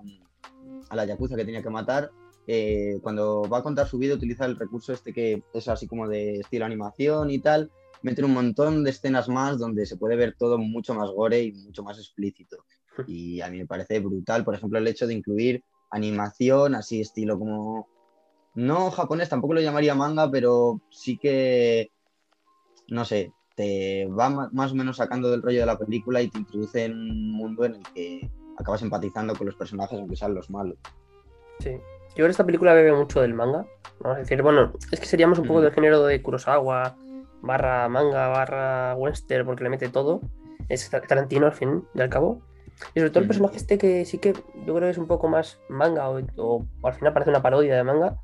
C: a la yakuza que tenía que matar, eh, cuando va a contar su vida utiliza el recurso este que es así como de estilo animación y tal. Meten un montón de escenas más donde se puede ver todo mucho más gore y mucho más explícito. Y a mí me parece brutal, por ejemplo, el hecho de incluir animación así estilo como no japonés, tampoco lo llamaría manga, pero sí que, no sé, te va más o menos sacando del rollo de la película y te introduce en un mundo en el que acabas empatizando con los personajes, aunque sean los malos.
A: Sí. Yo creo que esta película bebe mucho del manga. Vamos a decir, bueno, es que seríamos un poco del género de Kurosawa, barra manga, barra western, porque le mete todo. Es Tar- Tarantino al fin y al cabo. Y sobre todo el personaje este que sí que yo creo que es un poco más manga o, o al final parece una parodia de manga.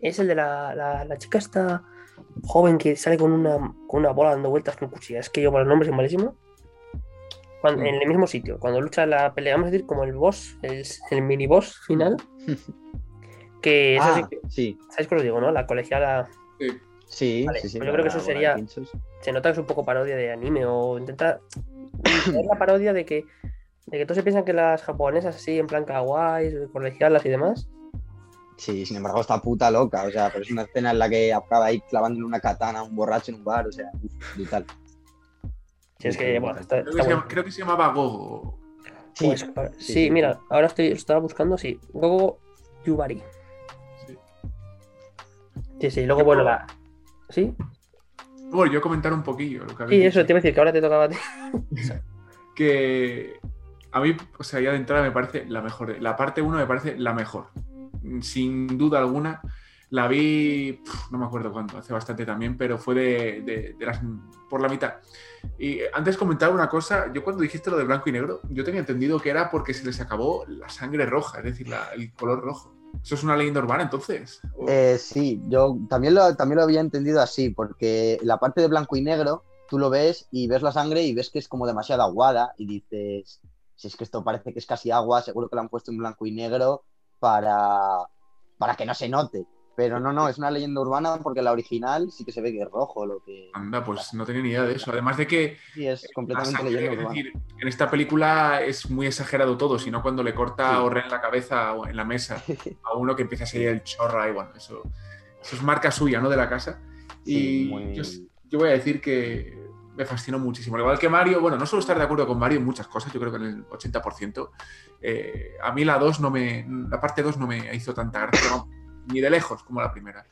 A: Es el de la, la- la chica esta joven que sale con una, con una bola dando vueltas con cuchillas. Es que yo por los nombres soy malísimo. Cuando-
B: Mm.
A: En el mismo sitio, cuando lucha la pelea, vamos a decir, como el boss, el, el mini boss final. [laughs] Que eso sí
C: Ah,
A: que-
C: sí,
A: ¿sabéis qué os digo, no? La colegiala
C: sí,
A: Vale,
C: sí, sí.
A: pues yo creo que eso sería- se nota que es un poco parodia de anime o intenta [coughs] hacer la parodia de que de que todos se piensan que las japonesas así en plan kawaii, colegialas y demás.
C: Sí, sin embargo, está puta loca. O sea, pero es una escena en la que acaba ahí clavándole una katana a un borracho en un bar. O sea, uf, brutal.
A: Si es que, bueno, está,
B: Creo que, se,
A: bueno.
B: llama- creo que se llamaba Gogo.
C: Sí,
A: Pues, sí,
C: sí.
A: mira, ahora estoy estaba buscando, sí, Gogo Yubari.
B: Sí.
A: Sí, sí, luego bueno, la ¿Sí?
B: Bueno, yo comentar un poquillo lo que
A: Sí, eso
B: dicho.
A: te iba a decir que ahora te tocaba a ti. [laughs]
B: que a mí, o sea, ya de entrada me parece la mejor. La parte 1 me parece la mejor. Sin duda alguna. La vi, no me acuerdo cuándo, hace bastante también, pero fue de, de- de las por la mitad. Y antes comentaba una cosa, yo cuando dijiste lo de blanco y negro, yo tenía entendido que era porque se les acabó la sangre roja, es decir, la- el color rojo. ¿Eso es una leyenda urbana entonces? ¿O-
C: Eh, sí, yo también lo, también lo había entendido así, porque la parte de blanco y negro, tú lo ves y ves la sangre y ves que es como demasiado aguada y dices, si es que esto parece que es casi agua, seguro que lo han puesto en blanco y negro para, para que no se note. Pero no, no, es una leyenda urbana porque la original sí que se ve que es rojo, lo que
B: Anda, pues no tenía ni idea de eso. Además de que
C: sí es completamente
B: sangre,
C: leyenda
B: es
C: urbana.
B: decir, en esta película es muy exagerado todo, sino cuando le corta
C: Sí.
B: a Orren la cabeza o en la mesa [laughs] a uno que empieza a salir el chorra y bueno, eso, eso es marca suya, ¿no? De la casa.
C: Sí,
B: Y
C: muy-
B: yo, yo voy a decir que me fascinó muchísimo. Al igual que Mario, bueno, no suelo estar de acuerdo con Mario en muchas cosas, yo creo que en el 80%. Eh, a mí la 2 no me. La parte 2 no me hizo tanta gracia, no, ni de lejos como la primera.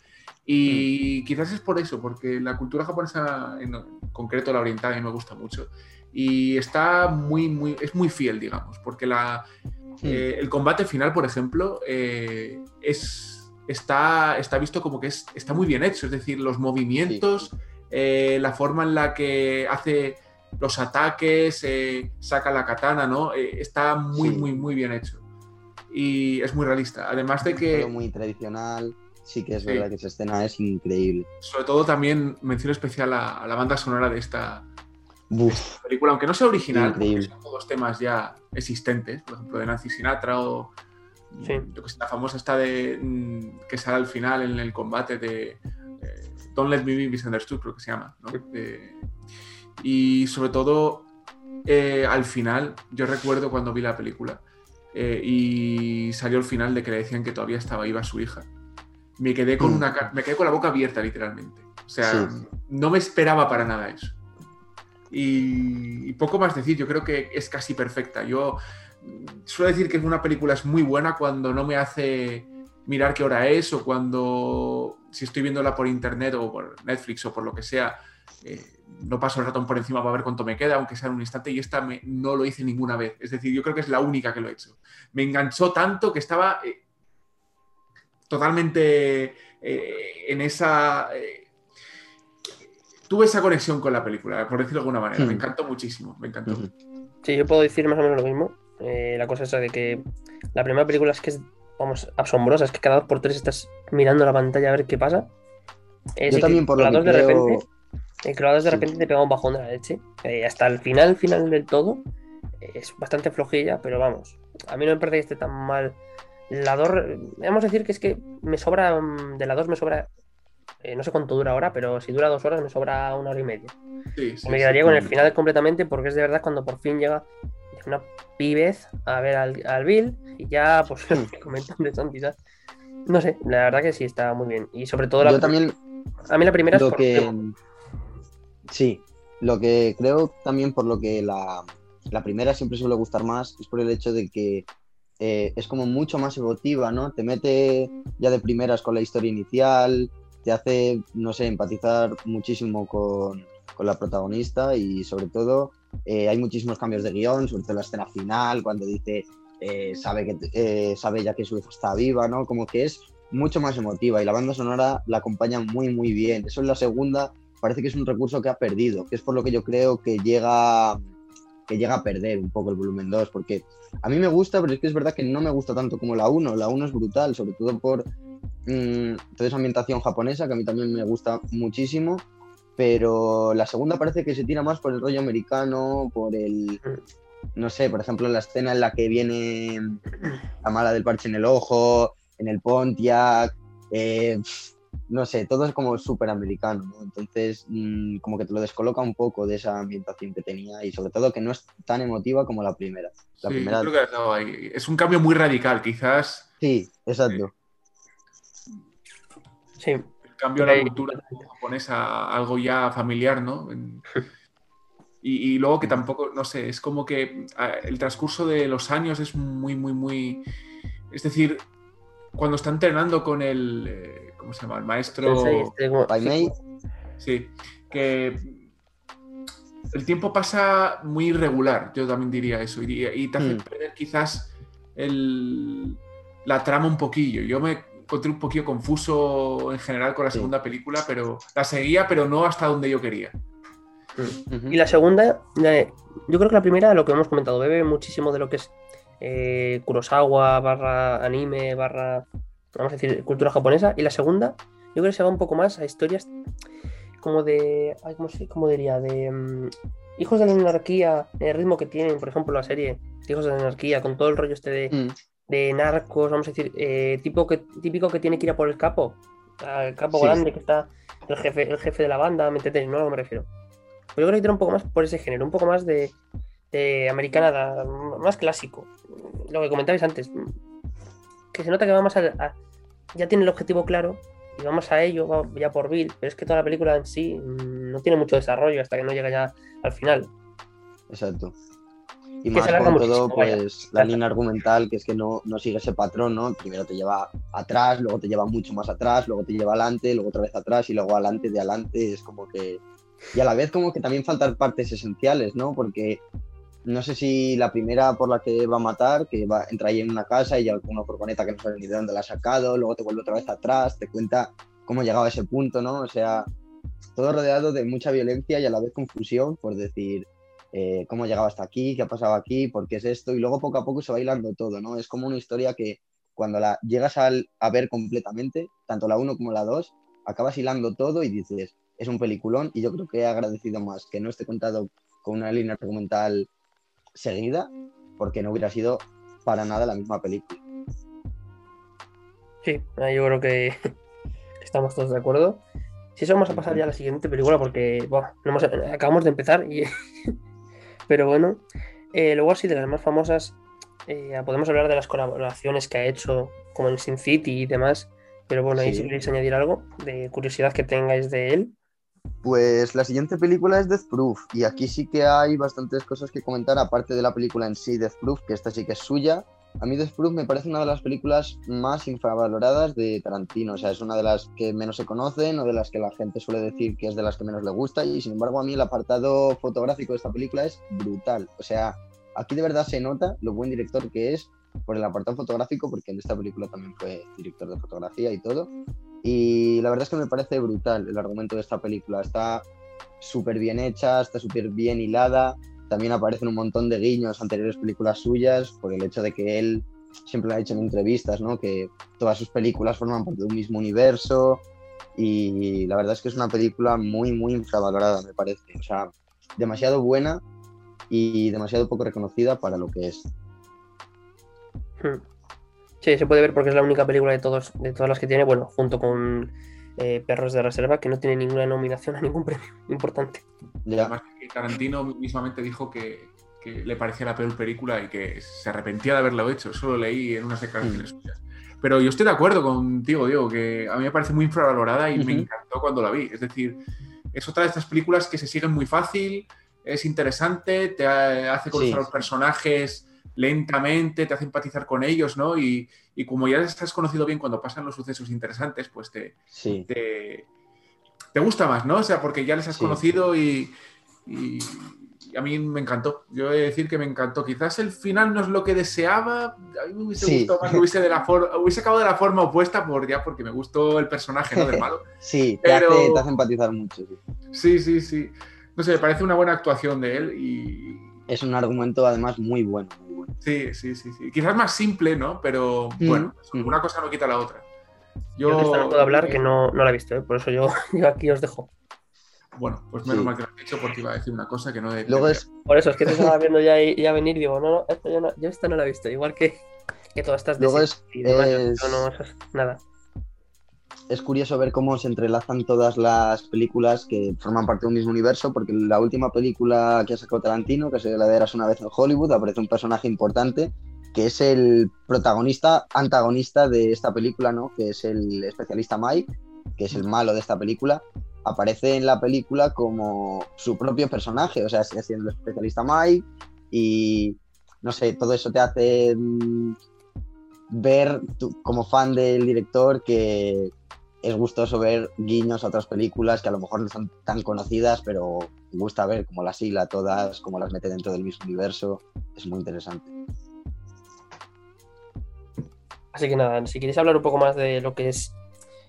B: Y quizás es por eso, porque la cultura japonesa, en concreto la oriental, a mí me gusta mucho. Y está muy, muy, es muy fiel, digamos, porque la, eh, el combate final, por ejemplo, eh, es, está, está visto como que es, está muy bien hecho, es decir, los movimientos, eh, la forma en la que hace los ataques, eh, saca la katana, ¿no? Eh, está muy,
C: Sí.
B: muy, muy bien hecho. Y es muy realista. Además de que...
C: Todo muy tradicional. Sí que es
B: Sí.
C: verdad que esa escena es increíble.
B: Sobre todo también mención especial a, a la banda sonora de esta
C: Buf,
B: película, aunque no sea original,
C: Increíble.
B: porque son todos temas ya existentes, por ejemplo, de Nancy Sinatra o
A: Sí.
B: yo que sé, la famosa esta de mm, que sale al final en el combate de Don't Let Me Be Misunderstood, creo que se llama, ¿no? De- y sobre todo eh, al final, yo recuerdo cuando vi la película eh, y salió el final de que le decían que todavía estaba viva su hija. Me quedé con
C: Mm.
B: una me quedé con la boca abierta literalmente. O sea,
C: Sí.
B: no me esperaba para nada eso. Y, y poco más decir, yo creo que es casi perfecta. Yo suelo decir que una película es muy buena cuando no me hace mirar qué hora es o cuando si estoy viéndola por internet o por Netflix o por lo que sea, eh, no paso el ratón por encima para ver cuánto me queda, aunque sea en un instante, y esta me- no lo hice ninguna vez. Es decir, yo creo que es la única que lo he hecho. Me enganchó tanto que estaba eh, totalmente eh, en esa... eh, tuve esa conexión con la película, por decirlo de alguna manera. Me
C: Hmm.
B: encantó muchísimo, me encantó.
C: Ujú.
A: Sí, yo puedo decir más o menos lo mismo. Eh, la cosa es esa de que la primera película es que es, vamos, asombrosa, es que cada dos por tres estás mirando la pantalla a ver qué pasa. Eh,
C: Yo
A: sí
C: también por lo
A: la
C: que
A: de repente, eh, la dos de
C: Sí.
A: repente te pega un bajón de la leche. Eh, hasta el final, final del todo, eh, es bastante flojilla, pero vamos, a mí no me parece que esté tan mal. La 2, vamos a decir que es que me sobra, mm, de la 2 me sobra, eh, no sé cuánto dura ahora, pero si dura dos horas me sobra una hora y media.
B: Sí, sí,
A: me
B: sí.
A: quedaría con el final completamente porque es de verdad cuando por fin llega una pibez a ver al, al Bill y ya pues [laughs] [laughs] comentan de Santis. No sé, la verdad que sí está muy bien. Y sobre todo la,
C: Yo también
A: a mí la primera es
C: lo
A: por-
C: que sí lo que creo también por lo que la, la primera siempre suele gustar más es por el hecho de que eh, es como mucho más emotiva no te mete ya de primeras con la historia inicial te hace no sé empatizar muchísimo con, con la protagonista y sobre todo eh, hay muchísimos cambios de guion sobre todo en la escena final cuando dice eh, sabe que eh, sabe ya que su hija está viva no como que es mucho más emotiva y la banda sonora la acompaña muy muy bien. Eso en la segunda parece que es un recurso que ha perdido, que es por lo que yo creo que llega que llega a perder un poco el volumen 2, porque a mí me gusta, pero es que es verdad que no me gusta tanto como la 1. La 1 es brutal, sobre todo por mm, toda esa ambientación japonesa, que a mí también me gusta muchísimo, pero la segunda parece que se tira más por el rollo americano, por el, no sé, por ejemplo, la escena en la que viene la mala del parche en el ojo, en el Pontiac, eh, no sé, todo es como súper americano, ¿no? Entonces, mm, como que te lo descoloca un poco de esa ambientación que tenía y sobre todo que no es tan emotiva como la primera. La
B: Sí,
C: primera...
B: creo que. Es un cambio muy radical, quizás
C: Sí, exacto.
A: Sí,
B: cambio a la cultura japonesa, algo ya familiar, ¿no? Y, y luego que tampoco, no sé, es como que ah, el transcurso de los años es muy, muy, muy... Es decir, cuando está entrenando con el... eh, ¿Cómo se llama? El maestro... Sí, que el tiempo pasa muy irregular, yo también diría eso, y, y te hace
C: Mm.
B: perder quizás el- la trama un poquillo. Yo me encontré un poquillo confuso en general con la
C: Sí.
B: segunda película, pero la seguía, pero no hasta donde yo quería.
A: Y la segunda, eh, yo creo que la primera, lo que hemos comentado, bebe muchísimo de lo que es eh, Kurosawa, barra anime, barra, vamos a decir, cultura japonesa. Y la segunda, yo creo que se va un poco más a historias como de, ay, ¿cómo, se- cómo diría? De mm, hijos de la anarquía, el ritmo que tienen, por ejemplo, la serie Hijos de la anarquía, con todo el rollo este de,
C: mm,
A: de narcos, vamos a decir, eh, tipo que, típico que tiene que ir a por el capo, al capo
C: Sí.
A: grande que está el jefe, el jefe de la banda, ¿me entiendes? No a lo que me refiero. Pues yo creo que tiene un poco más por ese género, un poco más de, de americanada, más clásico. Lo que comentabais antes, que se nota que va más a, a- ya tiene el objetivo claro y vamos a ello, va ya por Bill, pero es que toda la película en sí mm, no tiene mucho desarrollo hasta que no llega ya al final.
C: exacto. Y más por todo,
A: vaya.
C: pues, la línea argumental, que es que no, no sigue ese patrón, ¿no? Primero te lleva atrás, luego te lleva mucho más atrás, luego te lleva adelante, luego otra vez atrás y luego adelante de adelante. Es como que... Y a la vez como que también faltan partes esenciales, ¿no? Porque no sé si la primera por la que va a matar, que va, entra ahí en una casa y ya una furgoneta que no sabe ni de dónde la ha sacado, luego te vuelve otra vez atrás, te cuenta cómo llegaba a ese punto, ¿no? O sea, todo rodeado de mucha violencia y a la vez confusión por decir eh, cómo llegaba hasta aquí, qué ha pasado aquí, por qué es esto, y luego poco a poco se va hilando todo, ¿no? Es como una historia que cuando la llegas al- a ver completamente, tanto la 1 como la 2, acabas hilando todo y dices, es un peliculón, y yo creo que he agradecido más que no esté contado con una línea argumental seguida, porque no hubiera sido para nada la misma película.
A: Sí, yo creo que [laughs] estamos todos de acuerdo. Si eso vamos a pasar ya a la siguiente película porque buah, no hemos- acabamos de empezar y [laughs] pero bueno, eh, luego así de las más famosas eh, podemos hablar de las colaboraciones que ha hecho como en Sin City y demás, pero bueno, ahí
C: Sí.
A: si queréis añadir algo de curiosidad que tengáis de él.
C: Pues la siguiente película es Death Proof y aquí sí que hay bastantes cosas que comentar aparte de la película en sí, Death Proof, que esta sí que es suya. A mí Death Proof me parece una de las películas más infravaloradas de Tarantino, o sea, es una de las que menos se conocen o de las que la gente suele decir que es de las que menos le gusta y sin embargo a mí el apartado fotográfico de esta película es brutal, o sea, aquí de verdad se nota lo buen director que es por el apartado fotográfico, porque en esta película también fue director de fotografía y todo. Y la verdad es que me parece brutal el argumento de esta película. Está súper bien hecha, está súper bien hilada. También aparecen un montón de guiños anteriores películas suyas por el hecho de que él siempre lo ha dicho en entrevistas, ¿no? Que todas sus películas forman parte de un mismo universo. Y la verdad es que es una película muy, muy infravalorada, me parece. O sea, demasiado buena y demasiado poco reconocida para lo que es.
A: Hmm. Sí, se puede ver porque es la única película de todos, de todas las que tiene, bueno, junto con eh, Perros de Reserva, que no tiene ninguna nominación a ningún premio [laughs] importante.
C: Ya,
B: Además, que Tarantino mismamente dijo que, que le parecía la peor película y que se arrepentía de haberlo hecho. Eso lo leí en unas declaraciones suyas. Pero yo estoy de acuerdo contigo, Diego, que a mí me parece muy infravalorada y me encantó cuando la vi. Es decir, es otra de estas películas que se siguen muy fácil, es interesante, te ha- hace conocer
C: Sí.
B: a los personajes lentamente, te hace empatizar con ellos, ¿no? Y, y como ya les has conocido bien cuando pasan los sucesos interesantes, pues te,
C: sí.
B: te, te gusta más, ¿no? O sea, porque ya les has
C: Sí.
B: conocido y, a mí me encantó. Yo he de decir que me encantó. Quizás el final no es lo que deseaba. A mí me hubiese
C: Sí.
B: gustado más hubiese, de la hubiese acabado de la forma opuesta por, ya porque me gustó el personaje, ¿no? Del malo. [laughs]
C: Sí, te,
B: Pero-
C: hace, te hace empatizar mucho. sí.
B: Sí, sí, sí. No sé, me parece una buena actuación de él y...
C: Es un argumento además muy bueno, muy bueno.
B: Sí, sí, sí, sí. Quizás más simple, ¿no? Pero
C: Mm,
B: bueno,
C: mm.
B: una cosa no quita la otra.
A: Yo,
B: Yo,
A: de esta no puedo hablar, que no, no la he visto, ¿eh? por eso yo, [laughs] yo aquí os dejo.
B: Bueno, pues menos
C: Sí.
B: mal que lo has dicho porque iba a decir una cosa que no he
C: Luego es,
A: Por eso es que te estaba viendo ya, ya venir y digo, no, no, esto yo, no, yo esta no la he visto. Igual que, que todas estas de
C: Luego
A: Six
C: es-
A: y demás,
C: es-
A: yo no, eso es nada.
C: Es curioso ver cómo se entrelazan todas las películas que forman parte de un mismo universo, porque la última película que ha sacado Tarantino, que es la de Eras una vez en Hollywood, aparece un personaje importante que es el protagonista, antagonista de esta película, ¿no? Que es el especialista Mike, que es el malo de esta película. Aparece en la película como su propio personaje, o sea, sigue siendo el especialista Mike y no sé, todo eso te hace mm, ver como fan del director que es gustoso ver guiños a otras películas que a lo mejor no son tan conocidas, pero me gusta ver cómo las hila todas, cómo las mete dentro del mismo universo. Es muy interesante.
A: Así que nada, si queréis hablar un poco más de lo que es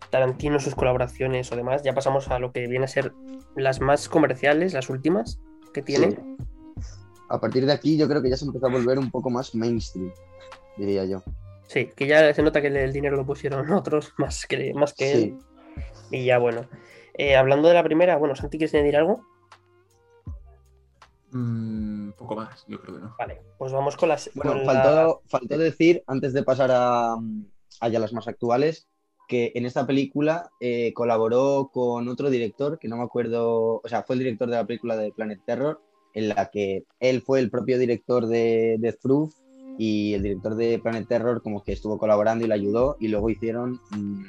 A: Tarantino, sus colaboraciones o demás, ya pasamos a lo que viene a ser las más comerciales, las últimas que tiene.
C: Sí. A partir de aquí yo creo que ya se empezó a volver un poco más mainstream, diría yo.
A: Sí, que ya se nota que el dinero lo pusieron [laughs] otros más que, más que él. Y ya bueno. Eh, hablando de la primera, bueno, Santi, ¿quieres añadir algo?
B: Un poco más, yo creo que no.
A: Vale, pues vamos con las.
C: Bueno,
A: con
C: faltó, faltó decir, antes de pasar a, a ya las más actuales, que en esta película eh, colaboró con otro director, que no me acuerdo, o sea, fue el director de la película de Planet Terror, en la que él fue el propio director de Death Proof y el director de Planet Terror como que estuvo colaborando y le ayudó y luego hicieron mm,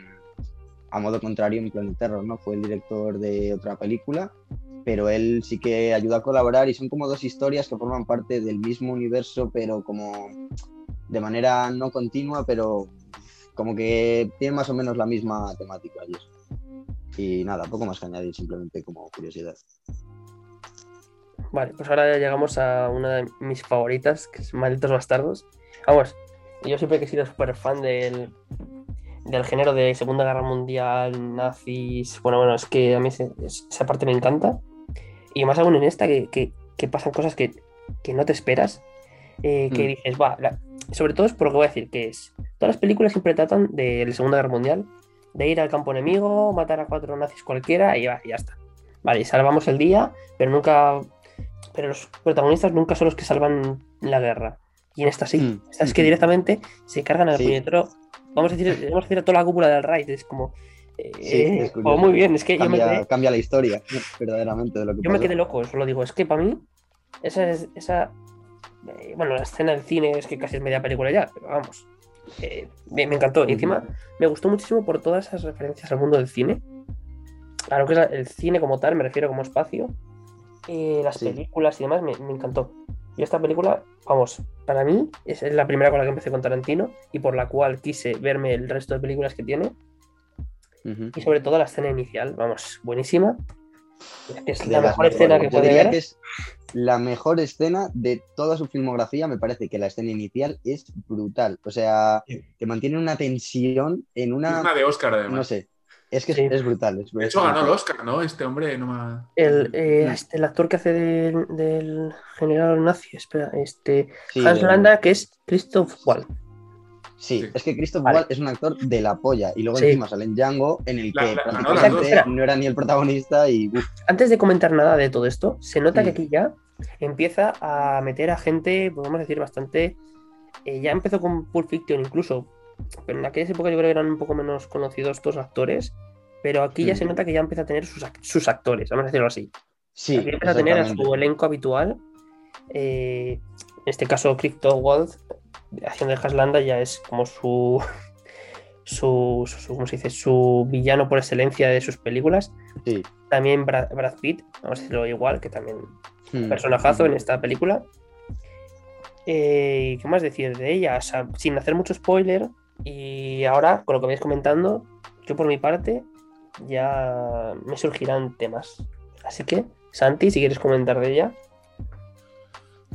C: a modo contrario en Planet Terror, ¿no? Fue el director de otra película, pero él sí que ayudó a colaborar y son como dos historias que forman parte del mismo universo, pero como de manera no continua, pero como que tienen más o menos la misma temática y eso. Y nada, poco más que añadir, simplemente como curiosidad.
A: Vale, pues ahora ya llegamos a una de mis favoritas, que es Malditos Bastardos. Vamos, yo siempre que he sido súper fan del, del género de Segunda Guerra Mundial, nazis. Bueno, bueno, es que a mí se- es- esa parte me encanta. Y más aún en esta, que, que- que pasan cosas que, que no te esperas. eh, que
C: Mm.
A: dices, va, la- sobre todo es por lo que voy a decir, que es. Todas las películas siempre tratan de la Segunda Guerra Mundial, de ir al campo enemigo, matar a cuatro nazis cualquiera y va, y ya está. Vale, salvamos el día, pero nunca. Pero los protagonistas nunca son los que salvan la guerra. Y en esta sí.
C: Mm.
A: Esta es que directamente se cargan al
C: Sí.
A: puñetero. Vamos a decir, vamos a decir a toda la cúpula del raid. Es como. eh,
C: Sí, es
A: pues
C: curioso.
A: muy bien, es que yo me,
C: Cambia,
A: quedé,
C: cambia la historia, verdaderamente, de lo que
A: yo me quedé loco, eso lo digo. Es que para mí, esa es. Esa, eh, bueno, la escena del cine es que casi es media película ya, pero vamos. eh, me, me encantó. Y encima me gustó muchísimo por todas esas referencias al mundo del cine. A lo que es el cine como tal, me refiero como espacio. Eh, las
C: Sí.
A: películas y demás, me, me encantó. Y esta película, vamos, para mí es la primera con la que empecé con Tarantino y por la cual quise verme el resto de películas que tiene. Y sobre todo la escena inicial, vamos, buenísima. Es que es la mejor escena que
C: Yo diría
A: ver.
C: que es la mejor escena de toda su filmografía. Me parece que la escena inicial es brutal. O sea, que mantiene una tensión en
B: Es
C: una.
B: una de Oscar, además.
C: No sé. Es que es,
A: Sí.
C: es brutal. es-
B: De hecho, ganó el
C: brutal.
B: Oscar, ¿no? Este hombre no me...
A: El, eh, este, el actor que hace del, del general nazi, espera, este,
C: Sí,
A: Hans
C: de-
A: Landa, que es Christoph Waltz.
C: Sí,
B: Sí.
C: es que Christoph
A: Vale.
C: Waltz es un actor de la polla. Y luego
A: Sí.
C: encima sale en Django, en el
B: La-
C: que
B: la-
C: prácticamente no era ni el protagonista y. uf,
A: Antes de comentar nada de todo esto, se nota que aquí ya empieza a meter a gente, podemos decir, bastante. eh, ya empezó con Pulp Fiction incluso, pero en aquella época yo creo que eran un poco menos conocidos estos actores. Pero aquí ya
C: Mm.
A: se nota que ya empieza a tener sus, sus actores, vamos a decirlo así.
C: Sí,
A: aquí empieza a tener a su elenco habitual. eh, en este caso, Crypto Waltz, haciendo de Haslanda, ya es como [laughs] su, su, su- ¿cómo se dice? Su villano por excelencia de sus películas.
C: Sí.
A: También Brad, Brad Pitt, vamos a decirlo igual, que también
C: Mm.
A: personajazo en esta película. Eh, ¿y ¿Qué más decir de ella? O sea, sin hacer mucho spoiler, y ahora, con lo que vais comentando, yo por mi parte ya me surgirán temas. Así que, Santi, si quieres comentar de ella.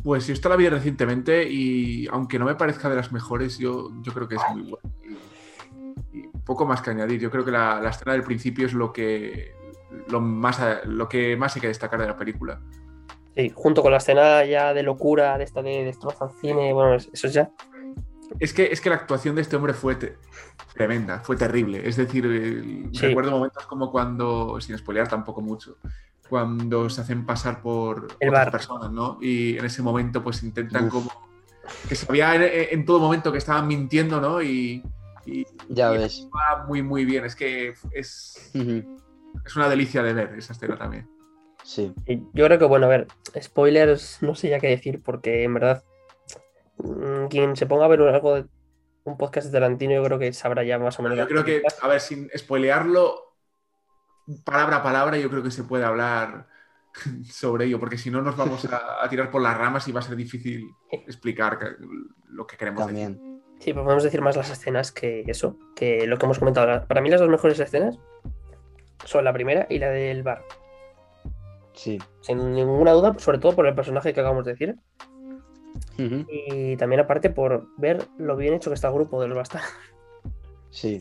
B: Pues yo esta la vi recientemente y aunque no me parezca de las mejores, yo, yo creo que es muy buena. Y, y poco más que añadir. Yo creo que la, la escena del principio es lo que lo más lo que más hay que destacar de la película.
A: Sí, junto con la escena ya de locura, de esta de destroza el cine, bueno, eso es ya.
B: Es que, es que la actuación de este hombre fue tremenda, fue terrible. Es decir, el-
A: Sí.
B: recuerdo momentos como cuando, sin spoilear tampoco mucho, cuando se hacen pasar por
A: El
B: otras
A: bar.
B: personas, ¿no? Y en ese momento pues intentan
C: Uf.
B: como... Que sabía en, en todo momento que estaban mintiendo, ¿no? Y, y-
C: Ya
B: y
C: ves.
B: actúa muy, muy bien. Es que es, es una delicia de ver esa escena también.
C: Sí.
A: Yo creo que, bueno, a ver, spoilers no sé ya qué decir, porque en verdad, quien se ponga a ver algo de un podcast de Tarantino, yo creo que sabrá ya más o menos.
B: Yo creo que, a ver, sin spoilearlo, palabra a palabra, yo creo que se puede hablar [laughs] sobre ello, porque si no nos vamos a, a tirar por las ramas y va a ser difícil explicar lo que queremos decir.
C: También.
A: Sí, pues podemos decir más las escenas que eso, que lo que hemos comentado ahora. Para mí las dos mejores escenas son la primera y la del bar.
C: Sí.
A: Sin ninguna duda, sobre todo por el personaje que acabamos de decir. Y también aparte por ver lo bien hecho que está el grupo de los bastardos.
C: Sí.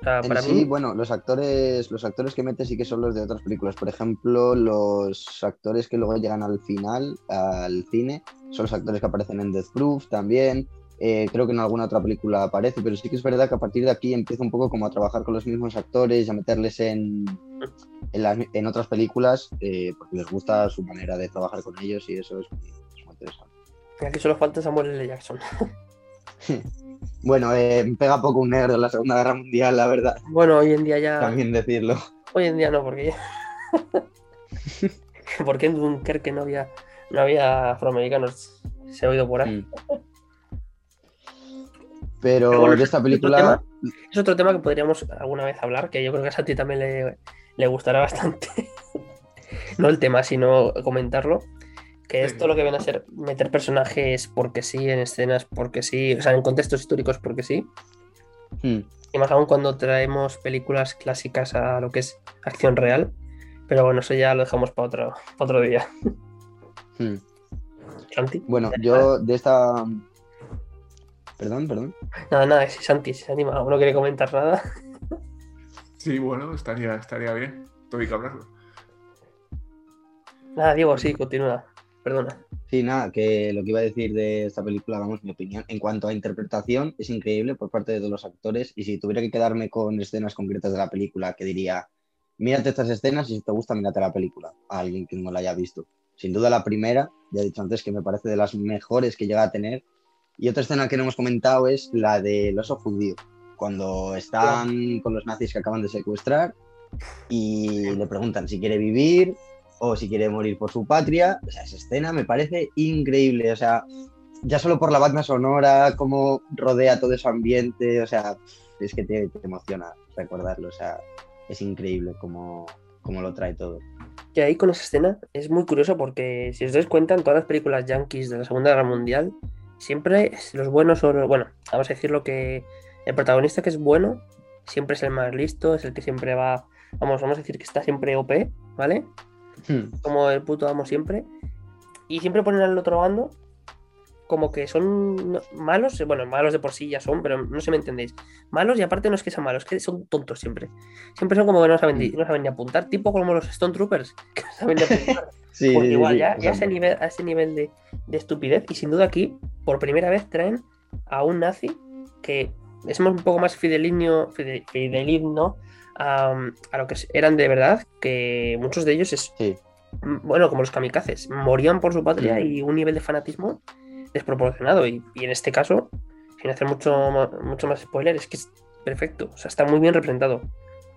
A: O sea,
C: En
A: para
C: sí,
A: mí,
C: bueno, los actores, los actores que mete sí que son los de otras películas. Por ejemplo, los actores que luego llegan al final, al cine, son los actores que aparecen en Death Proof también. Eh, creo que en alguna otra película aparece, pero sí que es verdad que a partir de aquí empieza un poco como a trabajar con los mismos actores y a meterles en, en, las- en otras películas, eh, porque les gusta su manera de trabajar con ellos y eso es muy interesante.
A: Aquí solo falta Samuel L. Jackson. [laughs]
C: Bueno, eh, pega poco un negro en la Segunda Guerra Mundial, la verdad,
A: Bueno, hoy en día ya.
C: también decirlo.
A: Hoy en día no, porque ya. [laughs] porque en Dunkerque no había, no había afroamericanos. Se ha oído por ahí.
C: Mm. Pero
A: Pero bueno,
C: de esta
A: otro
C: película,
A: Es otro tema que podríamos alguna vez hablar, que yo creo que a Santi también le, le gustará bastante. [laughs] no el tema, sino comentarlo. Que es
B: Sí.
A: todo lo que viene a ser meter personajes porque sí, en escenas porque sí, o sea, en contextos históricos porque sí.
C: mm,
A: Y más aún cuando traemos películas clásicas a lo que es acción real. Pero bueno, eso ya lo dejamos para otro, otro día.
C: mm.
A: Santi.
C: bueno, yo de esta. Perdón, perdón.
A: Nada, nada, si Santi si se anima no quiere comentar nada.
B: Sí, bueno, estaría, estaría bien. Tengo que hablarlo.
A: Nada, Diego, sí, continúa. Perdona.
C: Sí, nada, que lo que iba a decir de esta película, vamos, mi opinión, en cuanto a interpretación, es increíble por parte de todos los actores. Y si tuviera que quedarme con escenas concretas de la película, que diría, mírate estas escenas y si te gusta, mírate la película, a alguien que no la haya visto. Sin duda la primera, ya he dicho antes que me parece de las mejores que llega a tener. Y otra escena que no hemos comentado es la del oso judío, cuando están con los nazis que acaban de secuestrar y le preguntan si quiere vivir o si quiere morir por su patria. O sea, esa escena me parece increíble. O sea, ya solo por la banda sonora, cómo rodea todo ese ambiente, o sea, es que te, te emociona recordarlo. O sea, es increíble cómo, cómo lo trae todo.
A: Que ahí con esa escena es muy curioso porque si os dais cuenta en todas las películas yankees de la Segunda Guerra Mundial, siempre los buenos los, bueno, vamos a decir lo que el protagonista que es bueno, siempre es el más listo, es el que siempre va, vamos, vamos a decir que está siempre OP, ¿vale? Como el puto amo siempre. Y siempre ponen al otro bando como que son malos, bueno, malos de por sí ya son, pero no sé si me entendéis. Malos y aparte no es que sean malos, es que son tontos siempre. Siempre son como que no saben, ni- no saben ni apuntar, tipo como los Stone Troopers, [laughs] que no saben ni apuntar. [laughs]
C: Sí,
A: igual, ya, ya a ese nivel, a ese nivel de, de estupidez. Y sin duda aquí, por primera vez, traen a un nazi que es un poco más fideligno, fide- fideligno a, a lo que eran de verdad, que muchos de ellos es,
C: Sí.
A: bueno, como los kamikazes, morían por su patria y un nivel de fanatismo desproporcionado. Y, y en este caso, sin hacer mucho, mucho más spoiler, es que es perfecto. O sea, está muy bien representado.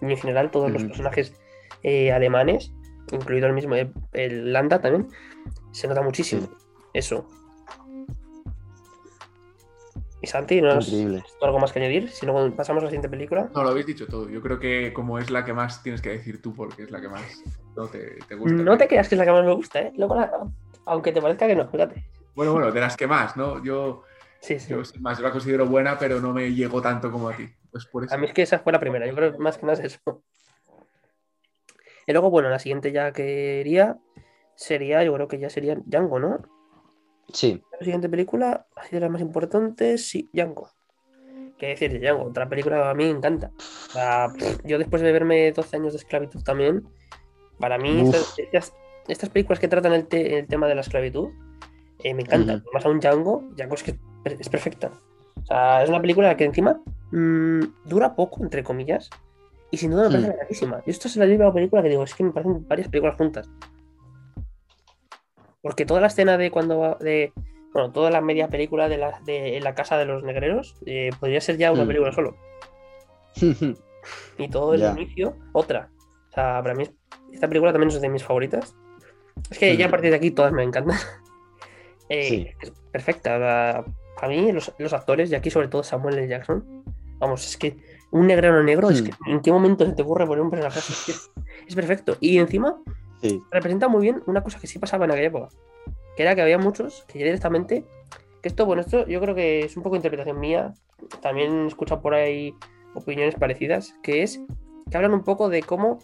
A: Y en general, todos los personajes eh, alemanes, incluido el mismo, el, el Landa también, se nota muchísimo
C: Sí.
A: eso. Y Santi, ¿no has
C: Increíble.
A: algo más que añadir? Si no, pasamos a la siguiente película.
B: No, lo habéis dicho todo. Yo creo que como es la que más tienes que decir tú, porque es la que más no te, te gusta.
A: No te creas que es la que más me gusta, ¿eh? Luego la- aunque te parezca que no, fíjate.
B: Bueno, bueno, de las que más, ¿no? Yo,
A: Sí, sí.
B: yo más, yo la considero buena, pero no me llegó tanto como a ti. Pues por eso.
A: A mí es que esa fue la primera, yo creo que más que nada es eso. Y luego, bueno, la siguiente ya que iría sería, yo creo que ya sería Django, ¿no?
C: Sí,
A: La siguiente película, así de las más importantes, sí, Django. ¿Qué decir de Django? Otra película que a mí me encanta. O sea, pff, yo después de verme 12 años de esclavitud también, para mí estas, estas- estas películas que tratan el, te- el tema de la esclavitud eh, me encantan.
C: Ujú.
A: Más aún Django, Django es que es perfecta. O sea, es una película que encima mm, dura poco, entre comillas, y sin duda me parece
C: Hmm.
A: larguísima. Yo esto es la típica película que digo, es que me parecen varias películas juntas. Porque toda la escena de cuando va, de, bueno, toda la media película de la, de la casa de los negreros eh, podría ser ya una
C: Hmm.
A: película solo. [laughs] Y todo el
C: Ya.
A: inicio, otra. O sea, para mí, esta película también es de mis favoritas. Es que ya a
C: Hmm.
A: partir de aquí todas me encantan. [laughs] Eh,
C: Sí.
A: Es perfecta. sea, para mí, los, los actores, y aquí sobre todo Samuel L. Jackson, vamos, es que un negrero negro, es
C: Hmm.
A: que ¿en qué momento se te ocurre poner un personaje? Es, [laughs] que es perfecto. Y encima,
C: Sí.
A: representa muy bien una cosa que sí pasaba en aquella época. Que era que había muchos que ya directamente. Que esto, bueno, esto yo creo que es un poco interpretación mía. También he escuchado por ahí opiniones parecidas. Que es que hablan un poco de cómo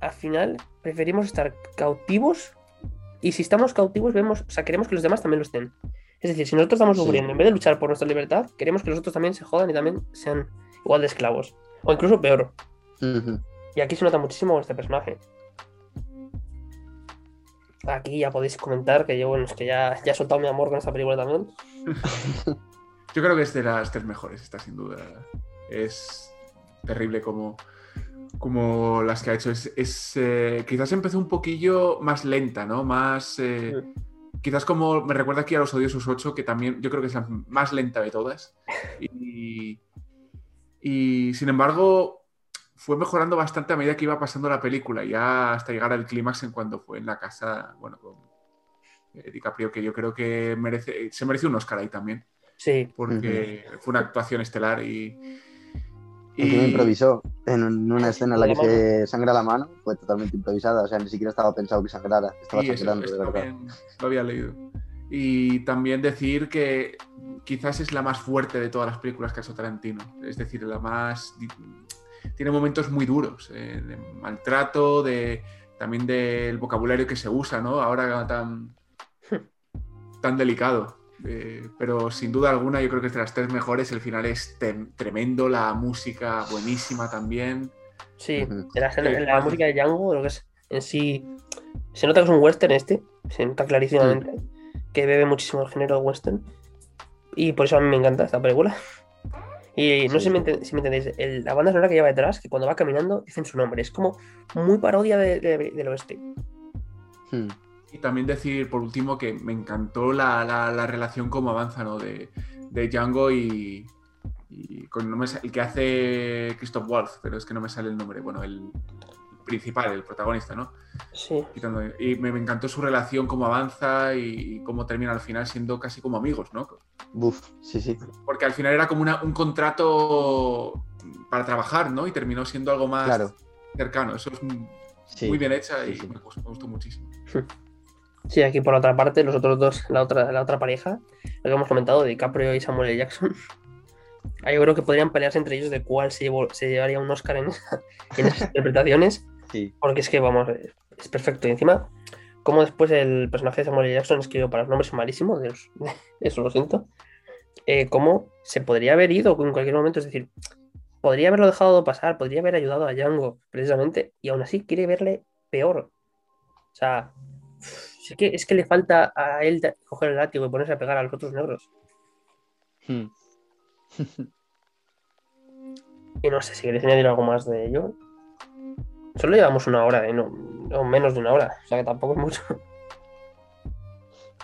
A: al final preferimos estar cautivos. Y si estamos cautivos, vemos, o sea, queremos que los demás también lo estén. Es decir, si nosotros estamos
C: Sí.
A: sufriendo, en vez de luchar por nuestra libertad, queremos que los otros también se jodan y también sean igual de esclavos. O incluso peor. Y aquí se nota muchísimo con este personaje. Aquí ya podéis comentar que yo, bueno, es que ya, ya he soltado mi amor con esta película también. [laughs]
B: Yo creo que es de las tres mejores, esta sin duda. Es terrible como, como las que ha hecho. Es, es, eh, quizás empezó un poquillo más lenta, ¿no? Más. eh, Quizás como me recuerda aquí a Los Odiosos 8, que también yo creo que es la más lenta de todas. [laughs] Y, y sin embargo, fue mejorando bastante a medida que iba pasando la película, ya hasta llegar al clímax en cuando fue en la casa, bueno, con eh, DiCaprio, que yo creo que merece, se merece un Oscar ahí también
A: Sí,
B: porque fue una actuación estelar y. Y-
C: improvisó en un- una escena en la que se sangra la mano, fue totalmente improvisada, o sea, ni siquiera estaba pensado que sangrara, estaba
B: eso,
C: sangrando
B: eso
C: de verdad.
B: también lo había leído. Y también decir que quizás es la más fuerte de todas las películas que ha hecho Tarantino. Es decir, la más. Tiene momentos muy duros, eh, de maltrato, de también del vocabulario que se usa, ¿no? Ahora tan, tan delicado. Eh, pero sin duda alguna, yo creo que es de las tres mejores. El final es tremendo, la música buenísima también.
A: sí. En la, en música de Django, lo que es en sí. Se nota que es un western este. Se nota clarísimamente. Que bebe muchísimo el género western. Y por eso a mí me encanta esta película. Y no sé si me, enten- si me entendéis, el- la banda sonora que lleva detrás, que cuando va caminando dicen su nombre, es como muy parodia de- de- del oeste.
C: Hmm.
B: Y también decir, por último, que me encantó la, la- la relación como avanza, ¿no? De, de Django y, y con, no me sa- el que hace Christoph Waltz, pero es que no me sale el nombre. Bueno, el principal, el protagonista, ¿no?
A: Sí,
B: Y me, me encantó su relación, cómo avanza y, cómo termina al final siendo casi como amigos, ¿no?
C: Buf, sí, sí.
B: Porque al final era como una- un contrato para trabajar, ¿no? Y terminó siendo algo más
C: Claro.
B: cercano. Eso es muy
C: sí.
B: muy bien hecha
C: Sí,
B: y
C: sí.
B: Me, gustó, me gustó muchísimo.
A: Sí, aquí por otra parte, los otros dos, la otra, la otra pareja, lo que hemos comentado, DiCaprio y Samuel L. Jackson. [laughs] Ahí yo creo que podrían pelearse entre ellos de cuál se, llevó- se llevaría un Oscar en, esa- en esas [laughs] interpretaciones,
C: Sí.
A: porque es que, vamos, es perfecto. Y encima, como después el personaje de Samuel L. Jackson escribió para los nombres de los- [laughs] eso lo siento, eh, cómo se podría haber ido en cualquier momento, es decir, podría haberlo dejado pasar, podría haber ayudado a Django, precisamente, y aún así quiere verle peor. O sea, es que, es que le falta a él coger el látigo y ponerse a pegar a los otros negros.
C: Hmm. [laughs]
A: Y no sé si queréis añadir algo más de ello. Solo llevamos una hora, ¿eh? no, no, menos de una hora, o sea que tampoco es mucho.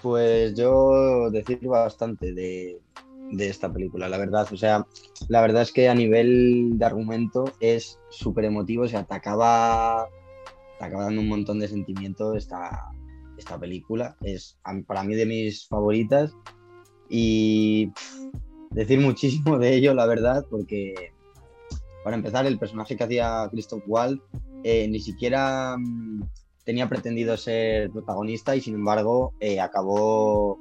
C: Pues yo decir bastante de, esta película, la verdad. O sea, la verdad es que a nivel de argumento es súper emotivo, o sea, te acaba, dando un montón de sentimiento esta, película. Es para mí de mis favoritas y decir muchísimo de ello, la verdad, porque para empezar, el personaje que hacía Christoph Waltz eh, ni siquiera mm, tenía pretendido ser protagonista y sin embargo eh, acabó,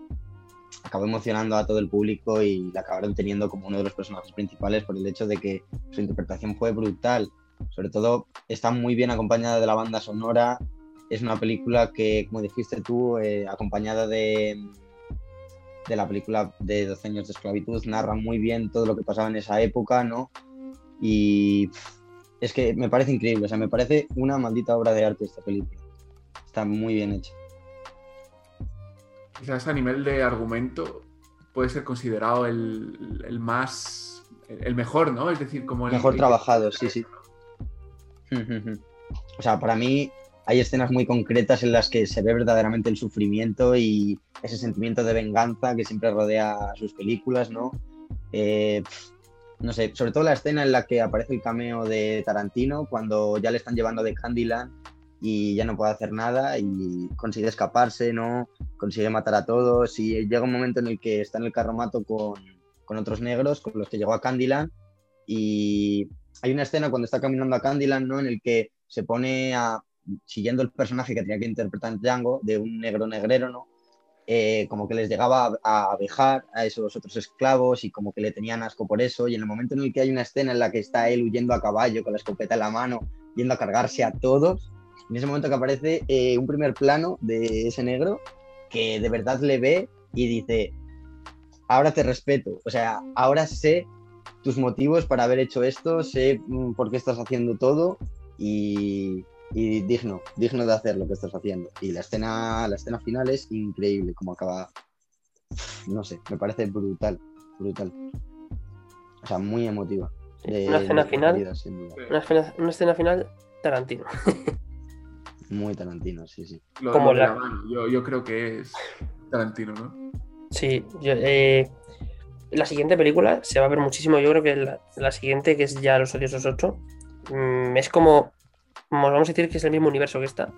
C: acabó emocionando a todo el público y la acabaron teniendo como uno de los personajes principales por el hecho de que su interpretación fue brutal. Sobre todo está muy bien acompañada de la banda sonora. Es una película que, como dijiste tú, eh, acompañada de, de la película de 12 años de esclavitud, narra muy bien todo lo que pasaba en esa época, ¿no? Y pff, es que me parece increíble, o sea, me parece una maldita obra de arte esta película. Está muy bien hecha.
B: Quizás a nivel de argumento, puede ser considerado el, el más, el mejor, ¿no? Es decir, como el
C: Mejor
B: el-
C: trabajado, sí, sí. O sea, para mí hay escenas muy concretas en las que se ve verdaderamente el sufrimiento y ese sentimiento de venganza que siempre rodea sus películas, ¿no? Eh, no sé, sobre todo la escena en la que aparece el cameo de Tarantino cuando ya le están llevando de Candyland y ya no puede hacer nada y consigue escaparse, ¿no? Consigue matar a todos y llega un momento en el que está en el carromato con, con otros negros con los que llegó a Candyland y hay una escena cuando está caminando a Candyland, ¿no? En el que se pone a, siguiendo el personaje que tenía que interpretar Django, de un negro negrero, ¿no? Eh, como que les llegaba a, a abejar a esos otros esclavos y como que le tenían asco por eso. Y en el momento en el que hay una escena en la que está él huyendo a caballo con la escopeta en la mano, yendo a cargarse a todos, en ese momento que aparece eh, un primer plano de ese negro que de verdad le ve y dice, ahora te respeto, o sea, ahora sé tus motivos para haber hecho esto, sé mm, por qué estás haciendo todo y, y digno, digno de hacer lo que estás haciendo. Y la escena, la escena final es increíble, como acaba, no sé, me parece brutal, brutal. O sea, muy emotiva. De-
A: Una escena final.
C: duda.
A: Una escena, una escena final Tarantino.
C: Muy Tarantino, sí, sí.
B: lo-
A: como
B: lo de
A: la-
B: la mano. Yo, yo creo que es Tarantino, ¿no?
A: Sí, yo, eh, la siguiente película se va a ver muchísimo. Yo creo que la, la siguiente, que es ya Los Odiosos 8, mm, es como vamos a decir que es el mismo universo que esta,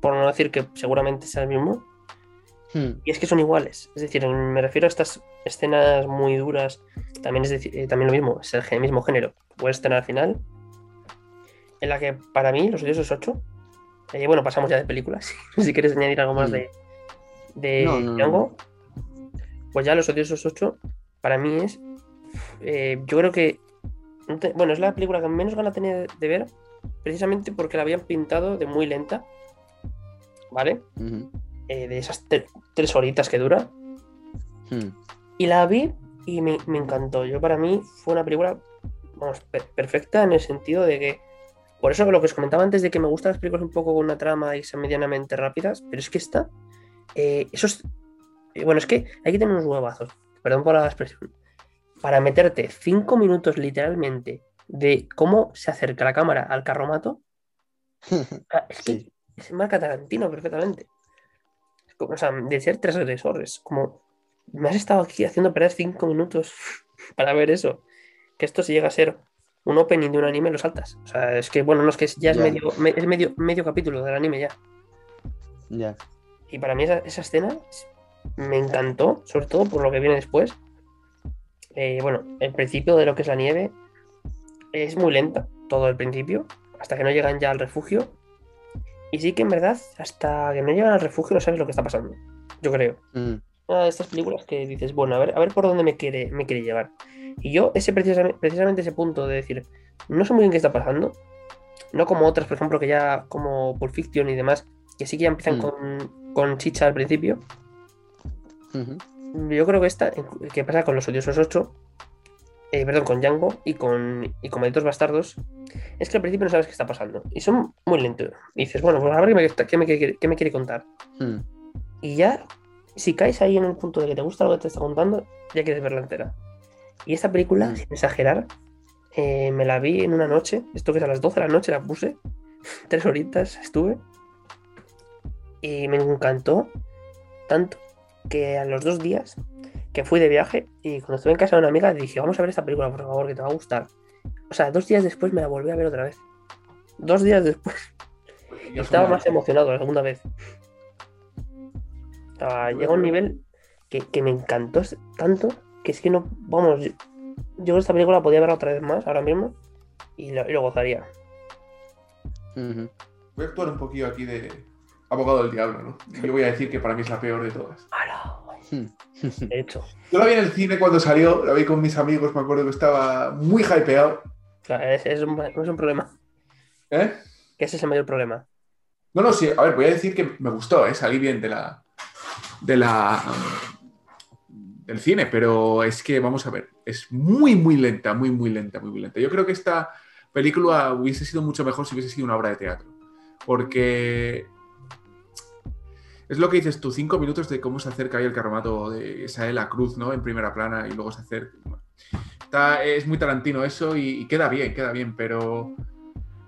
A: por no decir que seguramente sea el mismo.
C: Hmm,
A: Y es que son iguales. Es decir, me refiero a estas escenas muy duras. También es decir, eh, también lo mismo, es el mismo género. Western al final. En la que para mí, Los Odiosos 8. eh, bueno, pasamos ya de películas. [laughs] si quieres añadir algo más
C: Mm.
A: de, de
C: No, no, no,
A: Django. Pues ya Los Odiosos 8, para mí es. eh, yo creo que. bueno, es la película que menos gana tenía de ver. Precisamente porque la habían pintado de muy lenta. ¿Vale? Eh, de esas tre- tres horitas que dura.
C: hmm.
A: Y la vi y me, me encantó. Yo para mí fue una película, vamos, per- perfecta en el sentido de que, por eso lo que os comentaba antes de que me gustan las películas un poco con una trama y sean medianamente rápidas, pero es que esta, eh, esos, eh, bueno, es que hay que tener unos huevazos, perdón por la expresión, para meterte cinco minutos literalmente de cómo se acerca la cámara al carromato. [laughs] Ah, es que
C: Sí.
A: se marca Tarantino perfectamente. Es como, o sea, de ser tres agresores, como me has estado aquí haciendo perder cinco minutos [laughs] para ver eso. Que esto si llega a ser un opening de un anime, lo saltas. O sea, es que, bueno, no es que ya es,
C: Ya.
A: medio, me- es medio, medio capítulo del anime ya.
C: Ya.
A: Y para mí esa, esa escena es- me encantó, sobre todo por lo que viene después. Eh, bueno, el principio de lo que es la nieve es muy lenta, todo el principio, hasta que no llegan ya al refugio. Y sí que en verdad, hasta que no llegan al refugio no sabes lo que está pasando, yo creo.
C: Hmm,
A: Una de estas películas que dices, bueno, a ver, a ver por dónde me quiere, me quiere llevar. Y yo, ese precisamente, precisamente ese punto de decir, no sé muy bien qué está pasando, no como otras, por ejemplo, que ya, como Pulp Fiction y demás, que sí que ya empiezan
C: Mm.
A: con, con chicha al principio. Yo creo que esta, que pasa con Los Odiosos 8, eh, perdón, con Django y con, y con Malditos Bastardos, es que al principio no sabes qué está pasando. Y son muy lentos. Y dices, bueno, pues a ver qué me, qué me quiere- qué me quiere contar.
C: Hmm,
A: Y ya, si caes ahí en el punto de que te gusta lo que te está contando, ya quieres verla entera. Y esta película,
C: Mm.
A: sin exagerar, eh, me la vi en una noche. Esto que es a las 12 de la noche la puse. [laughs] Tres horitas estuve. Y me encantó tanto que a los dos días que fui de viaje y cuando estuve en casa de una amiga dije, vamos a ver esta película, por favor, que te va a gustar. O sea, dos días después me la volví a ver otra vez. Dos días después.
B: Ya
A: Estaba más emocionado la segunda vez. Ah, llega a un nivel que, que me encantó tanto que es que no. Vamos, yo, yo creo que esta película podía verla otra vez más ahora mismo y lo, y lo gozaría.
B: Voy a actuar un poquillo aquí de abogado del diablo, ¿no? Yo voy a decir que para mí es la peor de todas.
A: ¡Hala!
C: Hmm.
A: De hecho,
B: Yo la vi en el cine cuando salió, la vi con mis amigos, me acuerdo que estaba muy hypeado.
A: claro, es, es un, es un problema.
B: ¿Eh?
A: Que ese es el mayor problema.
B: No, no, sí, a ver, voy a decir que me gustó, ¿eh? salí bien de la. de la. del cine, pero es que, vamos a ver, es muy, muy lenta, muy, muy lenta, muy, muy lenta. Yo creo que esta película hubiese sido mucho mejor si hubiese sido una obra de teatro. Porque es lo que dices tú, cinco minutos de cómo se acerca ahí el carromato de esa la cruz, ¿no? En primera plana y luego se acerca. Está, es muy Tarantino eso y, queda bien, queda bien, pero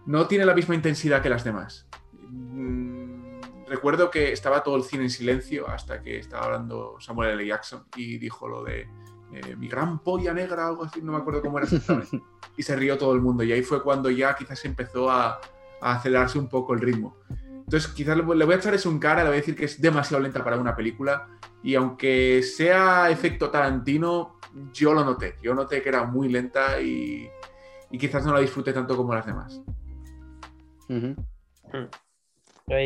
B: no tiene la misma intensidad que las demás. Mm, recuerdo que estaba todo el cine en silencio hasta que estaba hablando Samuel L. Jackson y dijo lo de eh, mi gran polla negra, algo así, no me acuerdo cómo era exactamente. y se rió todo el mundo y ahí fue cuando ya quizás empezó a, a acelerarse un poco el ritmo. Entonces, quizás le voy a echar eso en cara, le voy a decir que es demasiado lenta para una película. Y aunque sea efecto Tarantino, yo lo noté. Yo noté que era muy lenta y, quizás no la disfrute tanto como las demás.
A: Y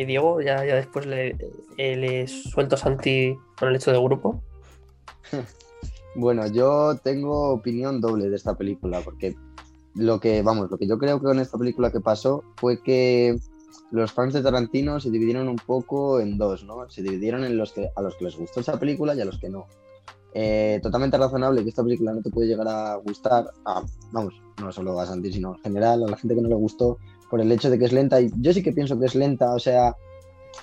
A: Diego, ya, ya después le, eh, le suelto a Santi con el hecho de grupo. [laughs]
C: Bueno, yo tengo opinión doble de esta película, porque lo que, vamos, lo que yo creo que con esta película que pasó fue que los fans de Tarantino se dividieron un poco en dos, ¿no? Se dividieron en los que a los que les gustó esa película y a los que no. Eh, totalmente razonable que esta película no te puede llegar a gustar, vamos, no solo a Santi, sino en general a la gente que no le gustó por el hecho de que es lenta. Y yo sí que pienso que es lenta, o sea,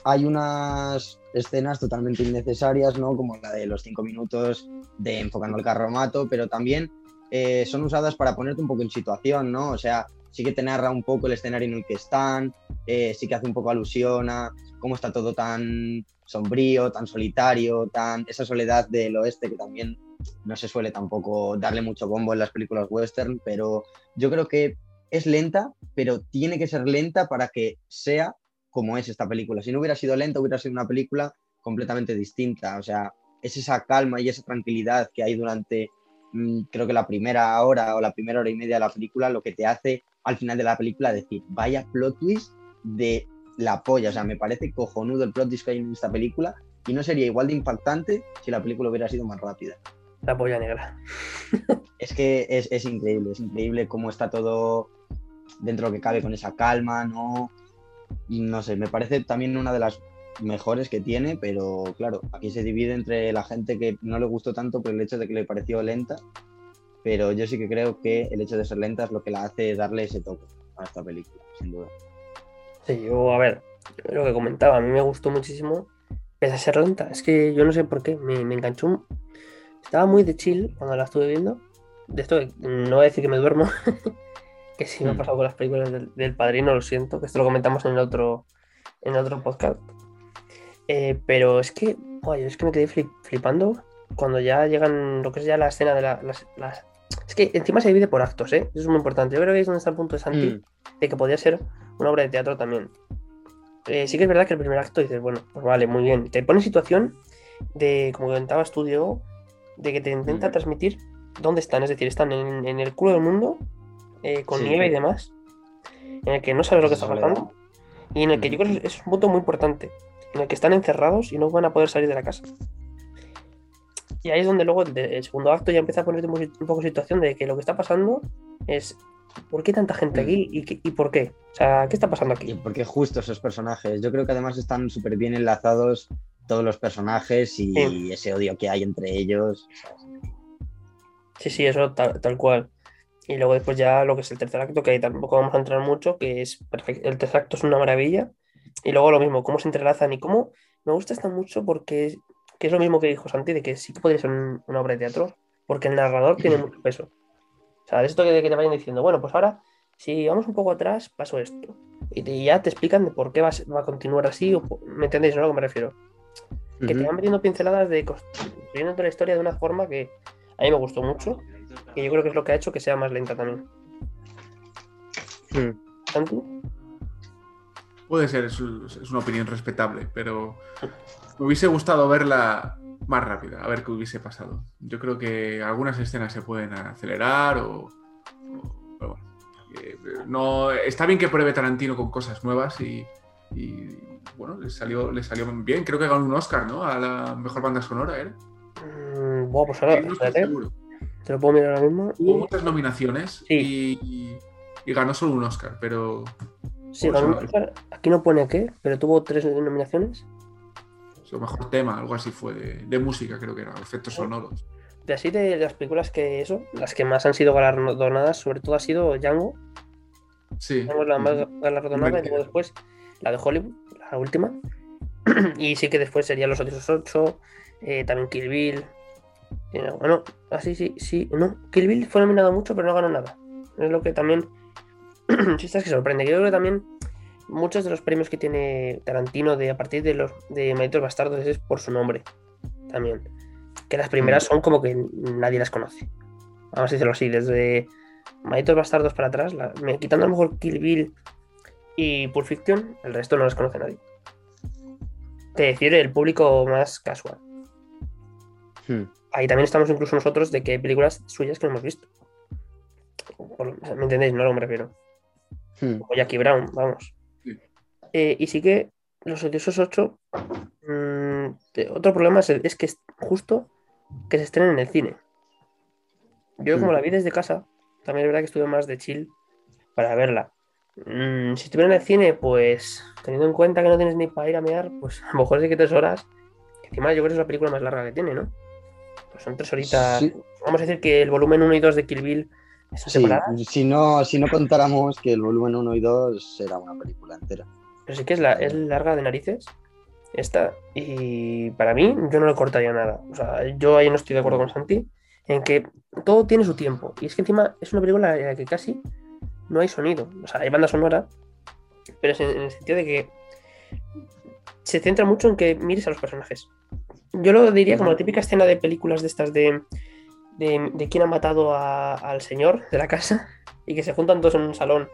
C: hay unas escenas totalmente innecesarias, ¿no? Como la de los cinco minutos de enfocando el carromato, pero también eh, son usadas para ponerte un poco en situación, ¿no? O sea, sí que te narra un poco el escenario en el que están, eh, sí que hace un poco alusión a cómo está todo tan sombrío, tan solitario, tan esa soledad del oeste que también no se suele tampoco darle mucho bombo en las películas western, pero yo creo que es lenta, pero tiene que ser lenta para que sea como es esta película. Si no hubiera sido lenta, hubiera sido una película completamente distinta. O sea, es esa calma y esa tranquilidad que hay durante, mm, creo que la primera hora o la primera hora y media de la película, lo que te hace al final de la película decir, vaya plot twist de la polla. O sea, me parece cojonudo el plot twist que hay en esta película y no sería igual de impactante si la película hubiera sido más rápida.
A: La polla negra.
C: es que es, es, increíble, es increíble cómo está todo dentro de lo que cabe con esa calma, ¿no? Y no sé, me parece también una de las mejores que tiene, pero claro, aquí se divide entre la gente que no le gustó tanto por el hecho de que le pareció lenta pero yo sí que creo que el hecho de ser lenta es lo que la hace darle ese toque a esta película, sin duda.
A: Sí, yo, a ver, lo que comentaba, a mí me gustó muchísimo, pese a ser lenta, es que yo no sé por qué, me, enganchó, estaba muy de chill cuando la estuve viendo, de esto no voy a decir que me duermo, [laughs] que sí me ha mm. pasado con las películas del, Padrino, lo siento, que esto lo comentamos en el otro, en otro podcast, eh, pero es que, es que me quedé flipando cuando ya llegan lo que es ya la escena de las, es que encima se divide por actos, ¿eh? Eso es muy importante. Yo creo que es donde está el punto de Santi, mm. de que podría ser una obra de teatro también. Eh, sí que es verdad que el primer acto dices, bueno, pues vale, muy bien. Te pone en situación de, como comentaba Estudio, de que te intenta mm. transmitir dónde están. Es decir, están en, el culo del mundo, eh, con nieve y demás, en el que no sabes lo que está pasando. Y en el que yo creo que es un punto muy importante, en el que están encerrados y no van a poder salir de la casa. Y ahí es donde luego el segundo acto ya empieza a ponerte un poco situación de que lo que está pasando es ¿por qué tanta gente aquí y, por qué? O sea, ¿qué está pasando aquí?
C: Porque justo esos personajes, yo creo que además están súper bien enlazados todos los personajes y ese odio que hay entre ellos.
A: Sí, sí, eso tal, cual. Y luego después ya lo que es el tercer acto, que ahí tampoco vamos a entrar mucho, que es perfecto. El tercer acto es una maravilla. Y luego lo mismo, cómo se entrelazan y cómo me gusta esta mucho porque que es lo mismo que dijo Santi, de que sí que podría ser una obra de teatro, porque el narrador tiene mucho peso. O sea, de esto que, que te vayan diciendo, bueno, pues ahora, si vamos un poco atrás, pasó esto. Y, ya te explican de por qué va, a continuar así, o, ¿me entendéis a lo que me refiero? Que te van metiendo pinceladas de construyendo la historia de una forma que a mí me gustó mucho, y yo creo que es lo que ha hecho que sea más lenta también.
B: Hmm. ¿Santi? Puede ser, es, una opinión respetable, pero me hubiese gustado verla más rápida, a ver qué hubiese pasado. Yo creo que algunas escenas se pueden acelerar o, bueno, eh, no, está bien que pruebe Tarantino con cosas nuevas y, bueno, le salió, le salió bien. Creo que ganó un Oscar, ¿no? A la mejor banda sonora, ¿eh?
A: bueno, pues ahora, no estoy seguro. Te lo puedo mirar ahora mismo.
B: Hubo muchas nominaciones y, ganó solo un Oscar, pero.
A: Sí, ganó un Oscar. Aquí no pone qué, pero tuvo tres nominaciones
B: mejor tema, algo así fue, de, música creo que era, efectos sonoros.
A: De así de las películas que eso, las que más han sido galardonadas, sobre todo ha sido Django.
B: Sí.
A: la más galardonada y luego después la de Hollywood, la última. [clears throat] y sí que después serían Los Odiosos 8, eh, también Kill Bill. Eh, bueno, así sí, sí, no. Kill Bill fue nominado mucho, pero no ganó nada. Es lo que también. [clears throat] sí, es que sorprende. Yo creo que también muchos de los premios que tiene Tarantino de a partir de los de Malditos Bastardos es por su nombre. También. Que las primeras son como que nadie las conoce. Vamos a decirlo así, desde Malditos Bastardos para atrás, la- quitando a lo mejor Kill Bill y Pulp Fiction, el resto no las conoce nadie. Te decir el público más casual.
C: Hmm.
A: Ahí también estamos incluso nosotros de que hay películas suyas que no hemos visto. ¿Me entendéis? No a lo que me refiero.
C: Hmm.
A: O Jackie Brown, vamos.
B: Sí.
A: Eh, y sí que los odiosos 8. mm, te- otro problema es, es que es justo que se estrenen en el cine. Yo, como
C: Mm.
A: la vi desde casa, también es verdad que estuve más de chill para verla. Mm, si estuviera en el cine, pues teniendo en cuenta que no tienes ni para ir a mear, pues a lo mejor sí que tres horas. que Encima, yo creo que es la película más larga que tiene, ¿no? Pues son tres horitas.
C: Sí.
A: Vamos a decir que el volumen 1 y 2 de Kill Bill
C: Sí, si no, si no contáramos que el volumen 1 y 2 será una película entera.
A: Pero sí que es, la, es larga de narices. Esta. Y para mí, yo no le cortaría nada. O sea, yo ahí no estoy de acuerdo con Santi. En que todo tiene su tiempo. Y es que encima es una película en la que casi no hay sonido. O sea, hay banda sonora. Pero es en, en el sentido de que se centra mucho en que mires a los personajes. Yo lo diría como la típica escena de películas de estas de. De, de quién ha matado a- al señor de la casa. Y que se juntan todos en un salón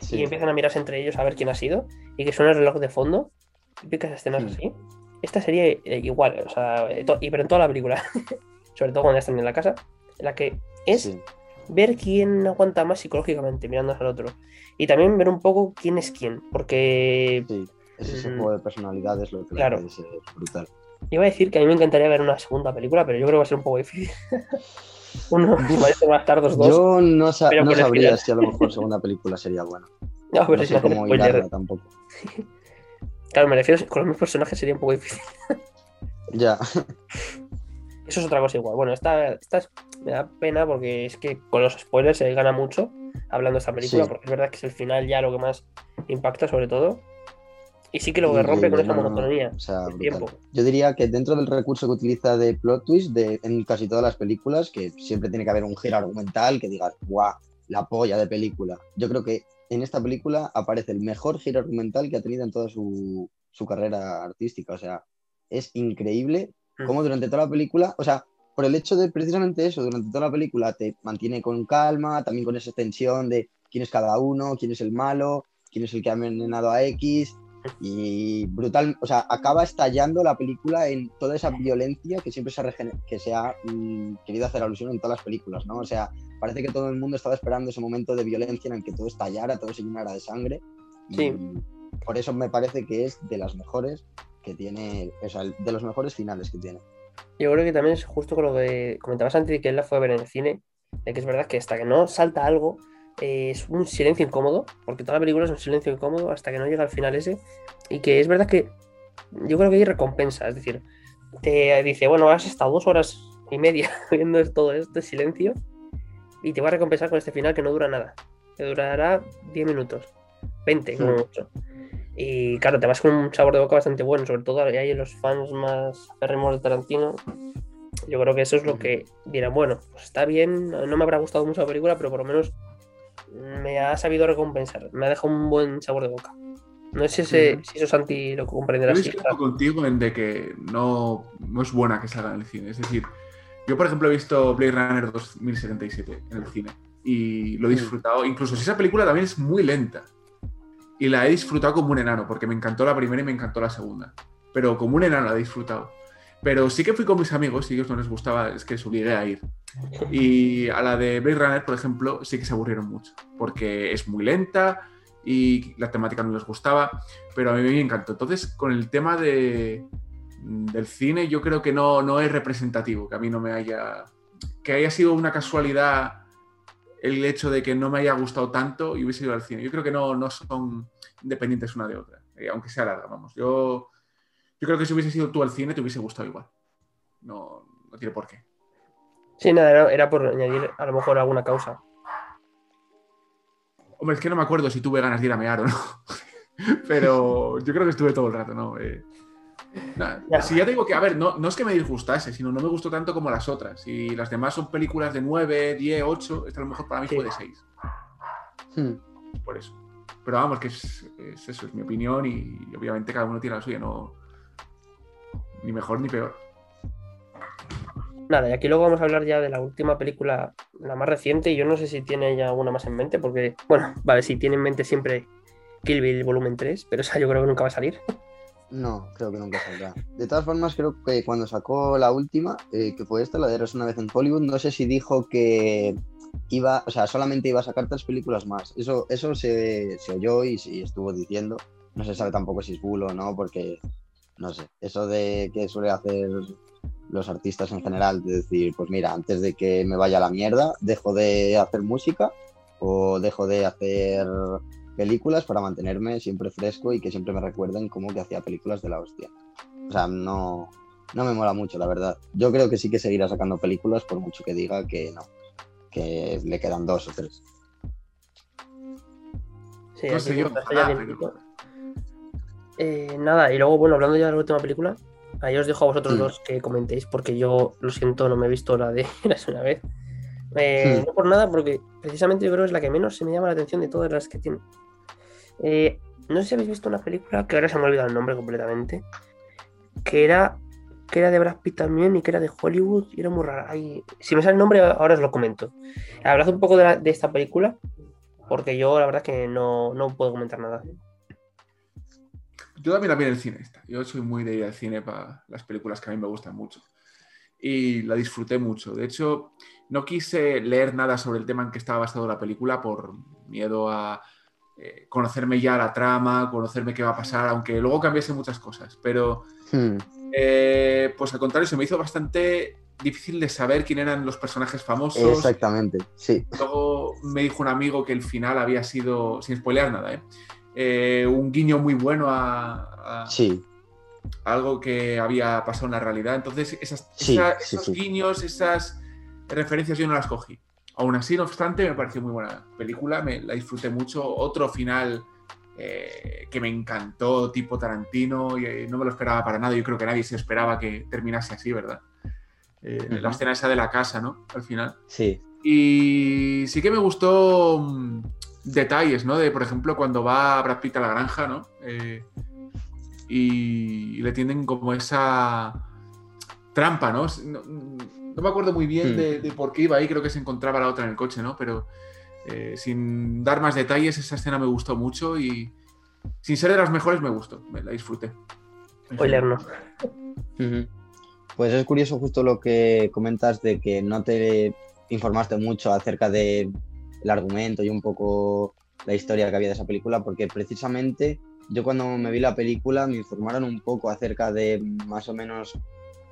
C: Sí.
A: y empiezan a mirarse entre ellos a ver quién ha sido y que suena el reloj de fondo, típicas escenas
C: Hmm.
A: así. Esta sería eh, igual, o sea, eh, y pero en toda la película, [laughs] sobre todo cuando ya están en la casa, en la que es
C: Sí.
A: ver quién aguanta más psicológicamente mirándose al otro y también ver un poco quién es quién, porque
C: Sí, es ese
A: Mm.
C: juego de personalidades lo que
A: Claro.
C: ser brutal.
A: Iba a decir que a mí me encantaría ver una segunda película, pero yo creo que va a ser un poco difícil. [laughs] Uno, Maestros Bastardos 2.
C: Yo no, sa- no sabría
A: final.
C: si a lo mejor segunda película sería buena. [laughs]
A: No, pero
C: No sé cómo
A: spoiler-
C: hilarla tampoco. [laughs]
A: Claro, me refiero con los mismos personajes sería un poco difícil.
C: Ya,
A: Eso es otra cosa igual. Bueno, esta, esta es- me da pena porque es que con los spoilers se gana mucho hablando de esta película,
C: Sí.
A: porque es verdad que es el final ya lo que más impacta sobre todo. Y sí que lo que rompe con esa
C: no, no, no.
A: monotonía
C: o sea,
A: tiempo.
C: Yo diría que dentro del recurso que utiliza de plot twist de, en casi todas las películas, que siempre tiene que haber un giro argumental que digas, ¡guau! La polla de película. Yo creo que en esta película aparece el mejor giro argumental que ha tenido en toda su, su carrera artística. O sea, es increíble
A: Mm.
C: cómo durante toda la película, o sea, por el hecho de precisamente eso, durante toda la película te mantiene con calma, también con esa tensión de quién es cada uno, quién es el malo, quién es el que ha envenenado a X. Y brutal, o sea, acaba estallando la película en toda esa violencia que siempre se ha, que se ha mm, querido hacer alusión en todas las películas, ¿no? O sea, parece que todo el mundo estaba esperando ese momento de violencia en el que todo estallara, todo se llenara de sangre. Y
A: Sí.
C: por eso me parece que es de las mejores que tiene, o sea, de los mejores finales que tiene.
A: Yo creo que también es justo con lo que comentabas antes de que él la fue a ver en el cine, de que es verdad que hasta que no salta algo eh, es un silencio incómodo, porque toda la película es un silencio incómodo hasta que no llega al final ese, y que es verdad que yo creo que hay recompensa, es decir, te dice, bueno, has estado dos horas y media [laughs] viendo todo este silencio y te va a recompensar con este final que no dura nada, que durará 10 minutos, 20 como
C: Hmm.
A: mucho. Y claro, te vas con un sabor de boca bastante bueno, sobre todo ahí hay los fans más acérrimos de Tarantino. Yo creo que eso es lo que dirán, bueno, pues está bien, no me habrá gustado mucho la película, pero por lo menos me ha sabido recompensar, me ha dejado un buen sabor de boca. No sé si,
B: Ujú.
A: si eso Santi lo
B: Yo
A: comprenderá así.
B: discrepo contigo en de que no, no es buena que salga en el cine. Es decir, yo por ejemplo he visto Blade Runner 2077 en el cine y lo he
C: Mm.
B: disfrutado. Incluso si esa película también es muy lenta. Y la he disfrutado como un enano, porque me encantó la primera y me encantó la segunda. Pero como un enano la he disfrutado. Pero sí que fui con mis amigos y a ellos no les gustaba, es que les obligué a ir. Y a la de Blade Runner, por ejemplo, sí que se aburrieron mucho, porque es muy lenta y la temática no les gustaba, pero a mí me encantó. Entonces, con el tema de, del cine, yo creo que no, no es representativo, que a mí no me haya... que haya sido una casualidad el hecho de que no me haya gustado tanto y hubiese ido al cine. Yo creo que no, no son independientes una de otra, eh, aunque sea larga, vamos. Yo, yo creo que si hubiese sido tú al cine te hubiese gustado igual. No, no tiene por qué.
A: Sí, nada, era, era por añadir a lo mejor alguna causa.
B: Hombre, es que no me acuerdo si tuve ganas de ir a mear o no. [laughs] Pero yo creo que estuve todo el rato, ¿no? Eh, Si ya te digo que, a ver, no, no es que me disgustase, sino no me gustó tanto como las otras. Y las demás son películas de 9, 10, 8, esta a lo mejor para mí fue de 6. Hmm. Por eso. Pero vamos, que es, eso, es mi opinión y obviamente cada uno tiene la suya, no. Ni mejor ni peor.
A: Nada, y aquí luego vamos a hablar ya de la última película, la más reciente, y yo no sé si tiene ya alguna más en mente, porque, bueno, [laughs] vale, si tiene en mente siempre Kill Bill volumen 3, pero esa yo creo que nunca va a salir. [laughs]
C: No, creo que nunca saldrá. De todas formas, creo que cuando sacó la última, eh, que fue esta, la de Eros una vez en Hollywood, no sé si dijo que iba, o sea, solamente iba a sacar tres películas más. Eso, eso se, se oyó y se estuvo diciendo. No se sabe tampoco si es bulo o no, porque, no sé, eso de que suele hacer los artistas en general, de decir, pues mira, antes de que me vaya a la mierda, dejo de hacer música o dejo de hacer películas para mantenerme siempre fresco y que siempre me recuerden como que hacía películas de la hostia. O sea, no, no me mola mucho, la verdad. Yo creo que sí que seguirá sacando películas por mucho que diga que no, que le quedan dos o tres.
A: Sí, eh, nada, y luego, bueno, hablando ya de la última película, ahí os dejo a vosotros mm. dos que comentéis, porque yo lo siento, no me he visto la de [laughs] Eras una vez. Eh, mm. No por nada, porque precisamente yo creo que es la que menos se me llama la atención de todas las que tiene. Eh, no sé si habéis visto una película que ahora se me ha olvidado el nombre completamente. Que era, que era de Brad Pitt también y que era de Hollywood y era muy rara. si me sale el nombre, ahora os lo comento. Hablad un poco de, esta película, porque yo la verdad que no, puedo comentar nada.
B: Yo también la vi en el cine esta. Yo soy muy de ir al cine para las películas que a mí me gustan mucho. Y la disfruté mucho. De hecho, no quise leer nada sobre el tema en que estaba basado la película por miedo a eh, conocerme ya la trama, conocerme qué va a pasar, aunque luego cambiase muchas cosas. Pero, hmm. eh, pues al contrario, se me hizo bastante difícil de saber quién eran los personajes famosos.
C: Exactamente, sí.
B: Luego me dijo un amigo que el final había sido, sin spoilear nada, ¿eh? Un guiño muy bueno a,
C: sí.
B: algo que había pasado en la realidad. Entonces, esas, esos guiños, esas referencias yo no las cogí. Aún así, no obstante, me pareció muy buena película, me la disfruté mucho. Otro final eh, que me encantó, tipo Tarantino, y eh, no me lo esperaba para nada. Yo creo que nadie se esperaba que terminase así, ¿verdad? Eh, la escena esa de la casa, ¿no? Al final.
C: Sí.
B: Y sí que me gustó mm, detalles, ¿no? De, por ejemplo, cuando va Brad Pitt a la granja, ¿no? y, le tienden como esa trampa, ¿no? No me acuerdo muy bien hmm. de, por qué iba ahí, creo que se encontraba la otra en el coche, ¿no? Pero eh, sin dar más detalles, esa escena me gustó mucho y sin ser de las mejores me gustó, me la disfruté.
A: Spoiler no.
C: Pues es curioso justo lo que comentas de que no te informaste mucho acerca del argumento y un poco la historia que había de esa película, porque precisamente yo cuando me vi la película me informaron un poco acerca de más o menos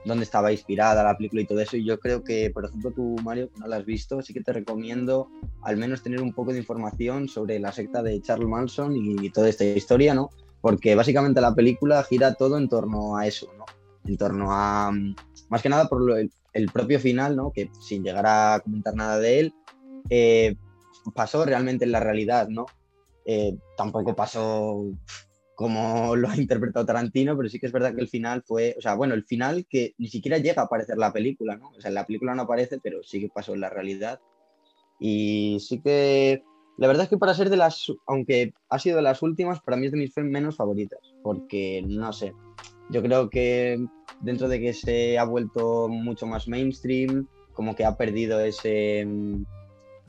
C: dónde estaba inspirada la película y todo eso. Y yo creo que, por ejemplo, tú, Mario, que no la has visto, sí que te recomiendo al menos tener un poco de información sobre la secta de Charles Manson y toda esta historia, ¿no? Porque básicamente la película gira todo en torno a eso, ¿no? En torno a, más que nada por el, propio final, ¿no? Que sin llegar a comentar nada de él, eh, pasó realmente en la realidad, ¿no? Eh, tampoco pasó como lo ha interpretado Tarantino, pero sí que es verdad que el final fue, o sea, bueno, el final que ni siquiera llega a aparecer la película, ¿no? O sea, la película no aparece, pero sí que pasó en la realidad. Y sí que, la verdad es que para ser de las, aunque ha sido de las últimas, para mí es de mis menos favoritas, porque, no sé, yo creo que dentro de que se ha vuelto mucho más mainstream, como que ha perdido ese,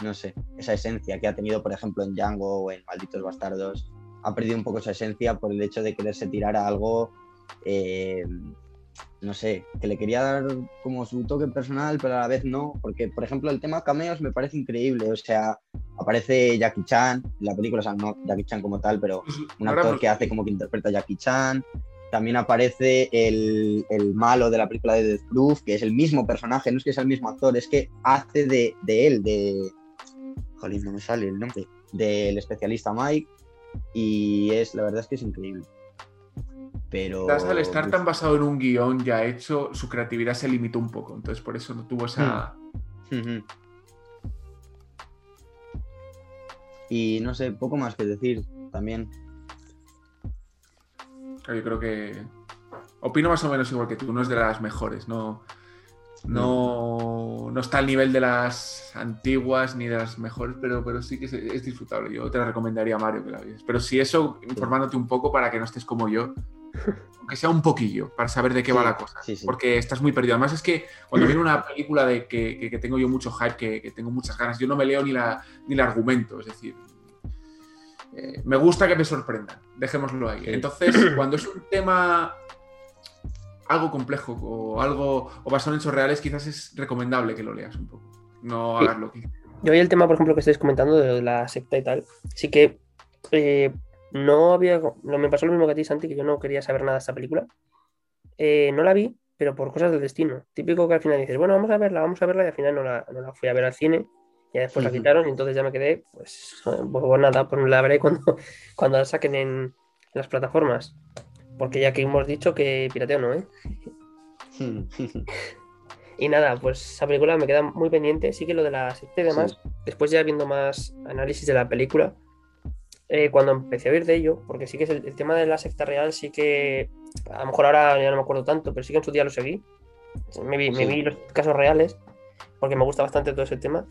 C: no sé, esa esencia que ha tenido, por ejemplo, en Django o en Malditos Bastardos, ha perdido un poco esa esencia por el hecho de quererse tirar a algo, eh, no sé, que le quería dar como su toque personal, pero a la vez no, porque por ejemplo el tema cameos me parece increíble, o sea, aparece Jackie Chan en la película, o sea, no Jackie Chan como tal, pero un actor que hace como que interpreta a Jackie Chan. También aparece el, el, malo de la película de Death Proof, que es el mismo personaje, no es que sea el mismo actor, es que hace de, de él, de... Jolín, no me sale el nombre. Del especialista Mike y es, la verdad es que es increíble. Pero.
B: Al estar tan basado en un guion ya hecho, su creatividad se limitó un poco. Entonces, por eso no tuvo esa. Hmm.
C: Y no sé, poco más que decir también.
B: Yo creo que opino más o menos igual que tú, no es de las mejores, no, no, no está al nivel de las antiguas ni de las mejores, pero, pero sí que es, es disfrutable. Yo te la recomendaría, Mario, que la vieras. Pero si eso, informándote un poco para que no estés como yo, aunque sea un poquillo, para saber de qué va la cosa.
C: sí, sí.
B: Porque estás muy perdido. Además, es que cuando viene una película de que, que- que tengo yo mucho hype, que, que tengo muchas ganas, yo no me leo ni, la, ni el argumento. Es decir, eh, me gusta que me sorprendan. Dejémoslo ahí. Entonces, cuando es un tema algo complejo o algo o basado en hechos reales, quizás es recomendable que lo leas un poco. No hagas lo que.
A: Yo hoy el tema, por ejemplo, que estáis comentando de la secta y tal, sí que eh, no había. No, me pasó lo mismo que a ti, Santi, que yo no quería saber nada de esta película. Eh, no la vi, pero por cosas del destino. Típico que al final dices, bueno, vamos a verla, vamos a verla, y al final no la, no la fui a ver al cine. Y después la quitaron y entonces ya me quedé, pues, pues, pues nada, pues la veré cuando, [laughs] cuando la saquen en las plataformas. Porque ya que hemos dicho que pirateo no, ¿eh? [laughs] Y nada, pues esa película me queda muy pendiente. Sí que lo de la secta y demás, después ya viendo más análisis de la película, eh, cuando empecé a oír de ello, porque sí que es el, el tema de la secta real, sí que a lo mejor ahora ya no me acuerdo tanto, pero sí que en su día lo seguí. Me vi, me
C: Sí.
A: vi los casos reales, porque me gusta bastante todo ese tema.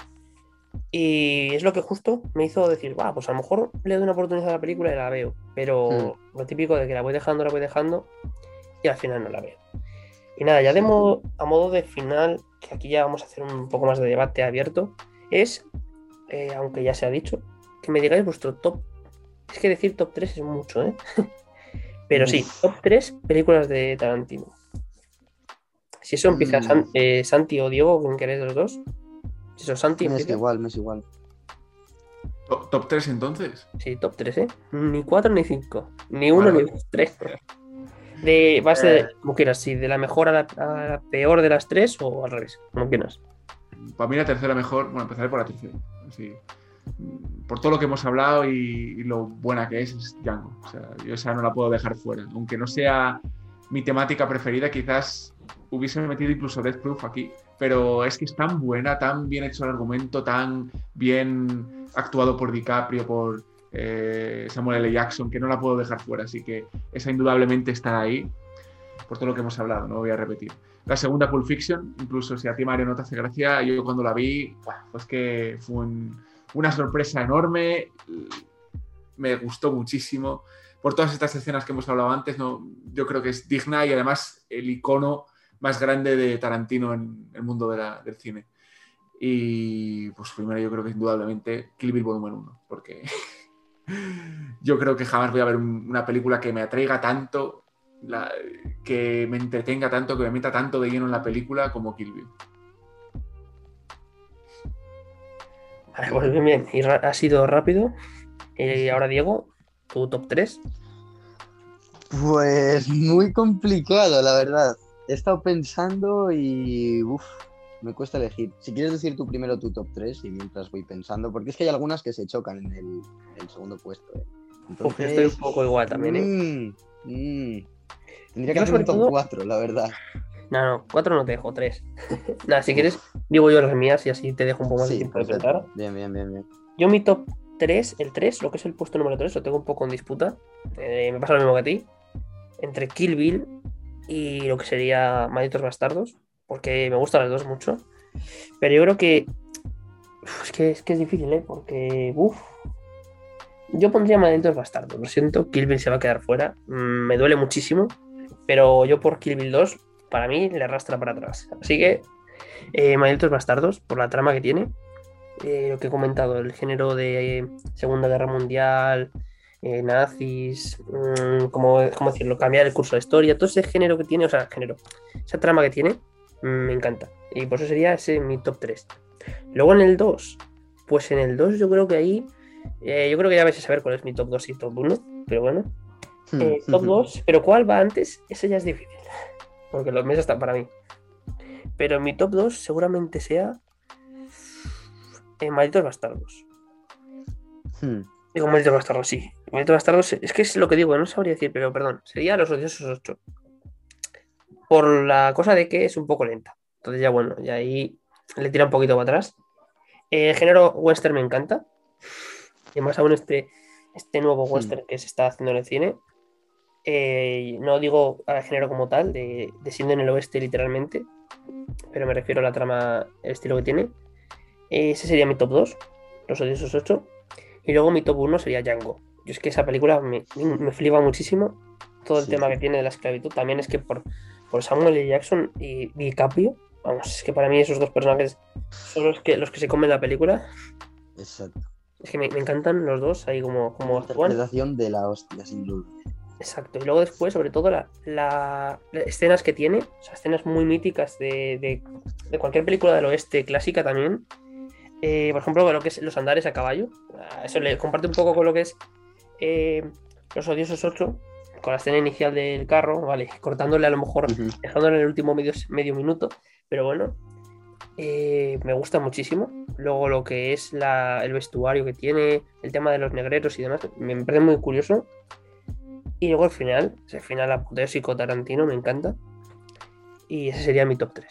A: Y es lo que justo me hizo decir, va, pues a lo mejor le doy una oportunidad a la película y la veo. Pero lo típico de que la voy dejando, la voy dejando, y al final no la veo. Y nada, ya de modo, a modo de final, que aquí ya vamos a hacer un poco más de debate abierto, es, eh, aunque ya se ha dicho, que me digáis vuestro top. Es que decir top 3 es mucho, ¿eh? [laughs] Pero sí, top 3 películas de Tarantino. Si eso empieza
C: Mm.
A: San- eh, Santi o Diego, quien queréis de los dos. Eso Santi
C: me es
A: empieza.
C: igual, me es igual.
B: Top, top 3 entonces.
A: Sí, top 3, ¿eh? Ni 4 ni 5. Ni 1
B: Vale.
A: ni 3. De base,
B: Eh.
A: como quieras, si de la mejor a la, a la peor de las tres o al revés, como quieras.
B: Para mí la tercera mejor, bueno, empezaré por la tercera. Sí. Por todo lo que hemos hablado y, y lo buena que es, es Django. O sea, yo esa no la puedo dejar fuera. Aunque no sea mi temática preferida, quizás hubiese metido incluso Death Proof aquí. Pero es que es tan buena, tan bien hecho el argumento, tan bien actuado por DiCaprio, por eh, Samuel L. Jackson, que no la puedo dejar fuera. Así que esa indudablemente está ahí, por todo lo que hemos hablado, no voy a repetir. La segunda, Pulp Fiction, incluso si a ti, Mario, no te hace gracia, yo cuando la vi, pues que fue un- una sorpresa enorme, me gustó muchísimo. Por todas estas escenas que hemos hablado antes, no, yo creo que es digna y además el icono más grande de Tarantino en el mundo de la- del cine. Y pues primero yo creo que indudablemente Kill Bill Volumen 1, porque [laughs] yo creo que jamás voy a ver un- una película que me atraiga tanto, la- que me entretenga tanto, que me meta tanto de lleno en la película como Kill Bill.
A: Vale, pues bien, bien. Y ha sido rápido. Y ahora, Diego, tu top 3.
C: Pues muy complicado, la verdad. He estado pensando y uf, me cuesta elegir. Si quieres decir tú primero tu top 3 y mientras voy pensando, porque es que hay algunas que se chocan en el, en el segundo puesto. ¿eh?
A: Uf, estoy un poco igual también, ¿eh?
C: mm, mm. Tendría que hacer un top
A: todo-
C: 4, la verdad.
A: No, no, 4 no te dejo, 3. Nada, si quieres, digo yo las mías y así te dejo un poco más de tiempo de
C: perfecto.
A: pensar.
C: Bien, bien, bien, bien.
A: Yo mi top 3, el 3, lo que es el puesto número 3, lo tengo un poco en disputa. Eh, me pasa lo mismo que a ti. Entre Kill Bill y lo que sería Malditos Bastardos, porque me gustan las dos mucho. Pero yo creo que es que es, que es difícil, ¿eh? Porque. Yo pondría Malditos Bastardos, lo siento, Kill Bill se va a quedar fuera. Mm, me duele muchísimo, pero yo por Kill Bill 2, para mí, le arrastra para atrás. Así que, eh, Malditos Bastardos, por la trama que tiene, eh, lo que he comentado, el género de eh, Segunda Guerra Mundial, eh, nazis, mm, ¿cómo, cómo decirlo? Cambiar el curso de la historia, todo ese género que tiene, o sea, género, esa trama que tiene, mm, me encanta. Y por eso sería ese mi top 3. Luego en el 2, pues en el 2 yo creo que ahí, eh, yo creo que ya vais a saber cuál es mi top 2 y top 1, pero bueno, eh, top 2, pero ¿cuál va antes? Ese ya es difícil, [laughs] porque los meses están para mí. Pero mi top 2 seguramente sea Malditos Bastardos.
C: Hmm.
A: Digo, Malditos Bastardos, sí. Es que es lo que digo, no sabría decir, pero perdón, sería Los Odiosos 8. Por la cosa de que es un poco lenta. Entonces ya bueno, y ahí le tira un poquito para atrás. El género western me encanta. Y más aún este, este nuevo western que se está haciendo en el cine. Eh, no digo al género como tal, de, de, siendo en el oeste literalmente, pero me refiero a la trama, el estilo que tiene. Ese sería mi top 2, Los Odiosos 8. Y luego mi top 1 sería Django. Yo es que esa película me, me flipa muchísimo. Todo el sí. tema que tiene de la esclavitud. También es que por, por Samuel L. Jackson y DiCaprio, vamos, es que para mí esos dos personajes son los que, los que se comen la película.
C: Exacto.
A: Es que me, me encantan los dos ahí como, como
C: La interpretación de la hostia, sin duda.
A: Exacto. Y luego después, sobre todo, las la, la escenas que tiene, o sea, escenas muy míticas de, de, de cualquier película del oeste clásica también. Eh, por ejemplo, lo que es los andares a caballo. Eso le comparte un poco con lo que es eh, Los Odiosos 8, con la escena inicial del carro, vale, cortándole a lo mejor, uh -huh. dejándole en el último medio, medio minuto, pero bueno, eh, me gusta muchísimo. Luego lo que es la, el vestuario que tiene, el tema de los negreros y demás, me parece muy curioso. Y luego el final, ese final apoteósico Tarantino, me encanta. Y ese sería mi top 3.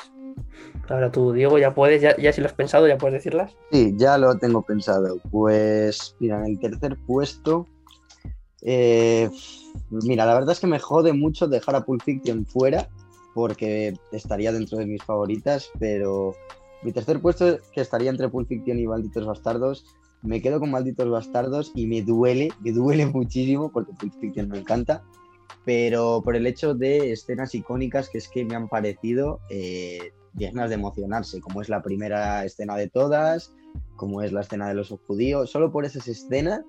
A: Ahora tú, Diego, ya puedes, ya, ya si lo has pensado, ya puedes decirlas.
C: Sí, ya lo tengo pensado. Pues, mira, en el tercer puesto, eh, mira, la verdad es que me jode mucho dejar a Pulp Fiction fuera, porque estaría dentro de mis favoritas, pero mi tercer puesto, que estaría entre Pulp Fiction y Malditos Bastardos, me quedo con Malditos Bastardos y me duele, me duele muchísimo, porque Pulp Fiction me encanta, pero por el hecho de escenas icónicas que es que me han parecido eh, dignas de emocionarse, como es la primera escena de todas, como es la escena de los judíos, solo por esas escenas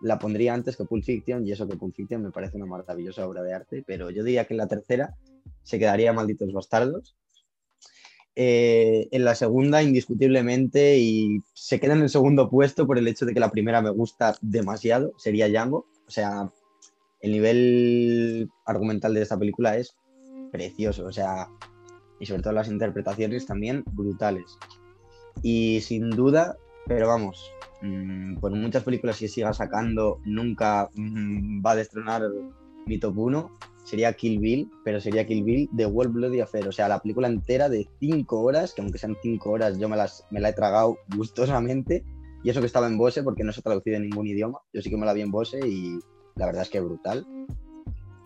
C: la pondría antes que Pulp Fiction y eso que Pulp Fiction me parece una maravillosa obra de arte, pero yo diría que en la tercera se quedaría Malditos Bastardos. Eh, en la segunda, indiscutiblemente, y se queda en el segundo puesto por el hecho de que la primera me gusta demasiado, sería Django. O sea, el nivel argumental de esta película es precioso, o sea, y sobre todo las interpretaciones también brutales. Y sin duda, pero vamos, mmm, por muchas películas que siga sacando, nunca mmm, va a destronar mi top 1. Sería Kill Bill, pero sería Kill Bill de World Bloody Affair. O sea, la película entera de 5 horas, que aunque sean 5 horas, yo me, las, me la he tragado [laughs] gustosamente. Y eso que estaba en Bose, porque no se ha traducido en ningún idioma. Yo sí que me la vi en Bose y la verdad es que brutal.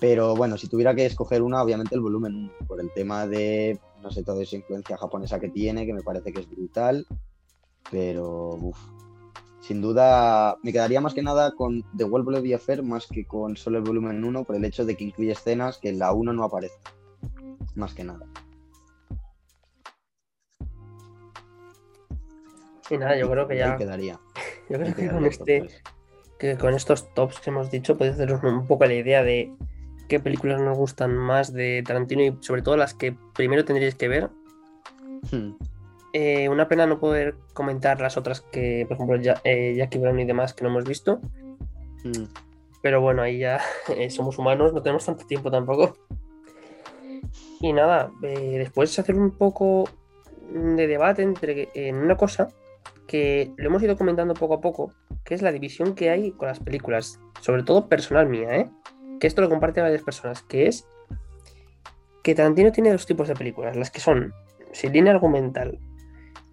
C: Pero bueno, si tuviera que escoger una, obviamente el volumen 1, por el tema de, no sé, toda esa influencia japonesa que tiene, que me parece que es brutal. Pero, uff, sin duda me quedaría más que nada con The World Bloody Affair más que con solo el volumen 1 por el hecho de que incluye escenas que en la 1 no aparecen. Más que nada.
A: Y nada, yo creo que ya.
C: Me quedaría. [laughs]
A: Yo creo que con este. Que con estos tops que hemos dicho, podéis haceros un poco la idea de qué películas nos gustan más de Tarantino y sobre todo las que primero tendríais que ver. Hmm. Eh, una pena no poder comentar las otras que, por ejemplo, ya, eh, Jackie Brown y demás que no hemos visto. Mm. Pero bueno, ahí ya [laughs] eh, somos humanos, no tenemos tanto tiempo tampoco. Y nada, después hacer un poco de debate entre en una cosa que lo hemos ido comentando poco a poco, que es la división que hay con las películas, sobre todo personal mía, ¿eh? que esto lo comparte varias personas, que es que Tarantino tiene dos tipos de películas, las que son sin línea argumental,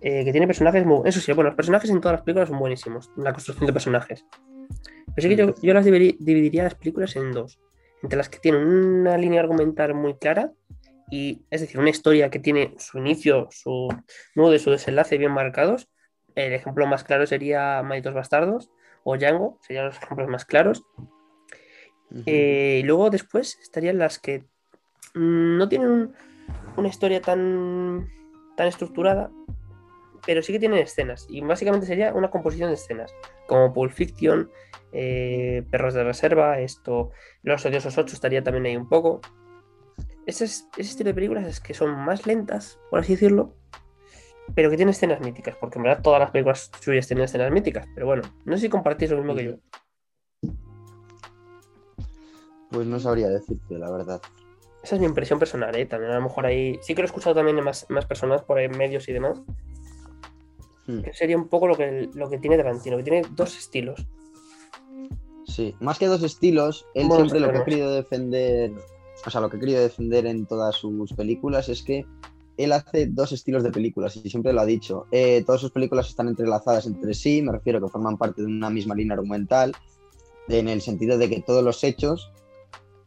A: eh, que tiene personajes muy... Eso sí, bueno, los personajes en todas las películas son buenísimos, la construcción de personajes. Pero sí que yo, yo las dividiría las películas en dos, entre las que tienen una línea argumental muy clara, y es decir, una historia que tiene su inicio, su nudo y su desenlace bien marcados. El ejemplo más claro sería Malditos Bastardos o Django, serían los ejemplos más claros. Uh -huh. eh, y luego después estarían las que no tienen un, una historia tan, tan estructurada, pero sí que tienen escenas. Y básicamente sería una composición de escenas, como Pulp Fiction, eh, Perros de Reserva, esto, Los Odiosos 8 estaría también ahí un poco. Ese, ese estilo de películas es que son más lentas, por así decirlo, pero que tienen escenas míticas, porque en verdad todas las películas suyas tienen escenas míticas, pero bueno, no sé si compartís lo mismo que yo.
C: Pues no sabría decirte, la verdad.
A: Esa es mi impresión personal, ¿eh? También a lo mejor ahí. Sí que lo he escuchado también de más, más personas por ahí, medios y demás. Hmm. Que sería un poco lo que, lo que tiene Tarantino, que tiene dos estilos.
C: Sí, más que dos estilos, él bueno, siempre lo que ha querido defender, o sea, lo que ha querido defender en todas sus películas es que él hace dos estilos de películas y siempre lo ha dicho. Eh, todas sus películas están entrelazadas entre sí, me refiero que forman parte de una misma línea argumental, en el sentido de que todos los hechos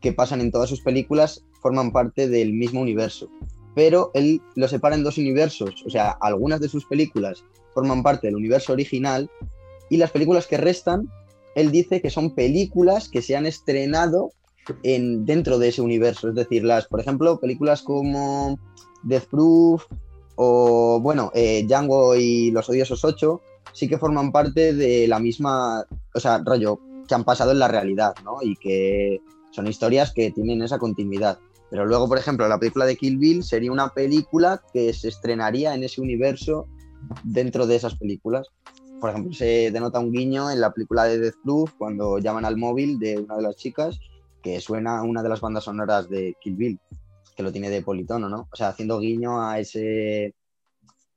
C: que pasan en todas sus películas forman parte del mismo universo. Pero él lo separa en dos universos, o sea, algunas de sus películas forman parte del universo original y las películas que restan, él dice que son películas que se han estrenado en, dentro de ese universo. Es decir, las, por ejemplo, películas como Death Proof o, bueno, eh, Django y Los Odiosos 8 sí que forman parte de la misma, o sea, rollo, que han pasado en la realidad, ¿no? Y que son historias que tienen esa continuidad. Pero luego, por ejemplo, la película de Kill Bill sería una película que se estrenaría en ese universo dentro de esas películas. Por ejemplo, se denota un guiño en la película de Death Proof cuando llaman al móvil de una de las chicas que suena una de las bandas sonoras de Kill Bill, que lo tiene de politono, ¿no? O sea, haciendo guiño a ese,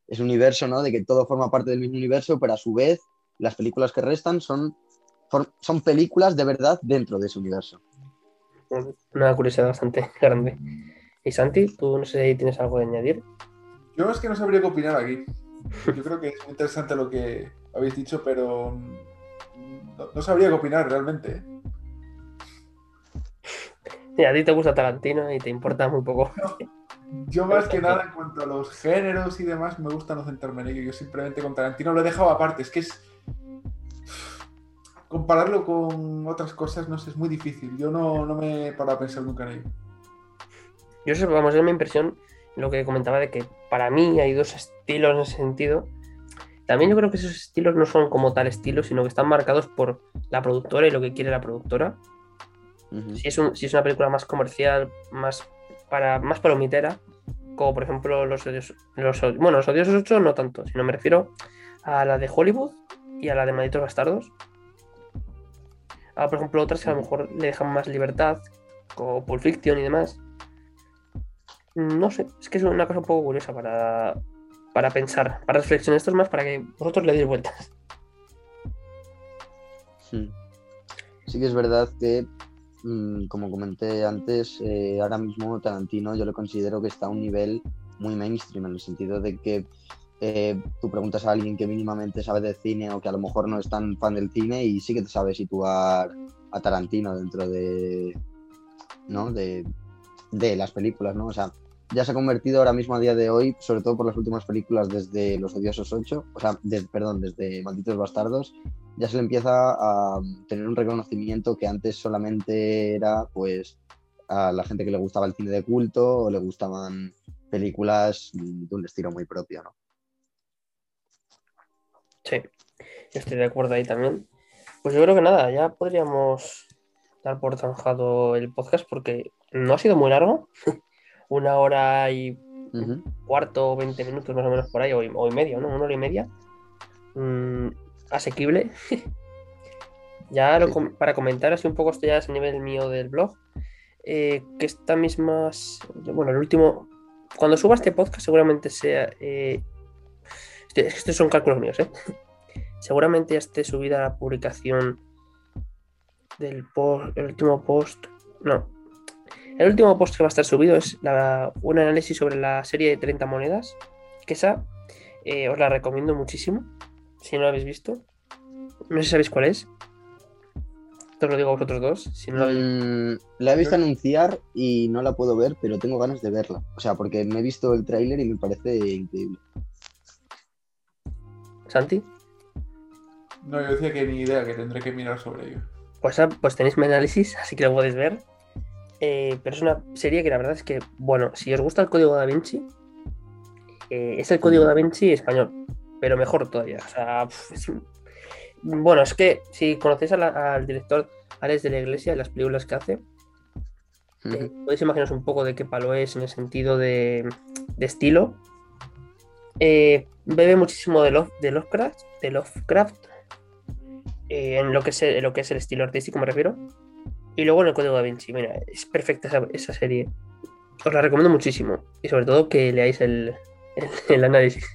C: ese universo, ¿no? De que todo forma parte del mismo universo, pero a su vez las películas que restan son, son películas de verdad dentro de ese universo.
A: Una curiosidad bastante [laughs] grande. Y Santi, tú no sé si tienes algo de añadir.
B: Yo es que no sabría qué opinar aquí. Yo creo que es muy interesante lo que habéis dicho, pero no, sabría qué opinar realmente.
A: A ti te gusta Tarantino y te importa muy poco.
B: yo más que nada en cuanto a los géneros y demás me gusta no centrarme en ello. Yo simplemente con Tarantino lo he dejado aparte. Es que es compararlo con otras cosas, no sé, es muy difícil. Yo no, no me he parado a pensar nunca en ello.
A: Yo sé, vamos, es mi impresión, lo que comentaba de que para mí hay dos estilos en ese sentido. También yo creo que esos estilos no son como tal estilo, sino que están marcados por la productora y lo que quiere la productora. si, es si, es una película más comercial, más para más palomitera, como por ejemplo los odios, los, bueno, los odiosos 8 no tanto, sino me refiero a la de Hollywood y a la de Malditos Bastardos, por ejemplo, otras que a lo mejor le dejan más libertad, como Pulp Fiction y demás. No sé, es que es una cosa un poco curiosa para, para pensar, para reflexionar. Esto es más para que vosotros le deis vueltas.
C: Hmm. Sí que es verdad que, mm, como comenté antes, eh, ahora mismo Tarantino yo lo considero que está a un nivel muy mainstream, en el sentido de que eh, tú preguntas a alguien que mínimamente sabe de cine o que a lo mejor no es tan fan del cine y sí que te sabe situar a Tarantino dentro de, ¿no? de, las películas, ¿no? O sea, ya se ha convertido ahora mismo a día de hoy, sobre todo por las últimas películas desde Los Odiosos 8, o sea, perdón, desde Malditos Bastardos, ya se le empieza a tener un reconocimiento que antes solamente era pues a la gente que le gustaba el cine de culto o le gustaban películas de un estilo muy propio, ¿no?
A: Sí, estoy de acuerdo ahí también. Pues yo creo que nada, ya podríamos dar por zanjado el podcast porque no ha sido muy largo. [laughs] Una hora y cuarto, veinte minutos más o menos por ahí, o y, medio, ¿no? Una hora y media. Mm, asequible. [laughs] ya para comentar así un poco, esto ya es a nivel mío del blog. Eh, que esta misma. Bueno, el último. Cuando suba este podcast, seguramente sea. Eh, estos son cálculos míos, ¿eh? [laughs] Seguramente ya esté subida la publicación del post, el último post. No. El último post que va a estar subido es un análisis sobre la serie de 30 monedas. Que esa eh, os la recomiendo muchísimo. Si no la habéis visto. No sé si sabéis cuál es. Te lo digo a vosotros dos.
C: Mm, la, he visto anunciar y no la puedo ver, pero tengo ganas de verla. O sea, porque me he visto el tráiler y me parece increíble.
A: ¿Santi?
B: No, yo decía que ni idea, que tendré que mirar sobre ello.
A: Pues, ah, pues tenéis mi análisis, así que lo podéis ver. Eh, pero es una serie que la verdad es que, bueno, si os gusta el código da Vinci, eh, es el código da Vinci español, pero mejor todavía. O sea, bueno, es que si conocéis al director Alex de la Iglesia y las películas que hace, eh, podéis imaginaros un poco de qué palo es en el sentido de, de estilo eh, bebe muchísimo de, de Lovecraft, de Lovecraft en lo que, es el, lo que es el estilo artístico, me refiero. Y luego en el código da Vinci. Mira, es perfecta esa, serie. Os la recomiendo muchísimo. Y sobre todo que leáis el, el, [laughs] análisis.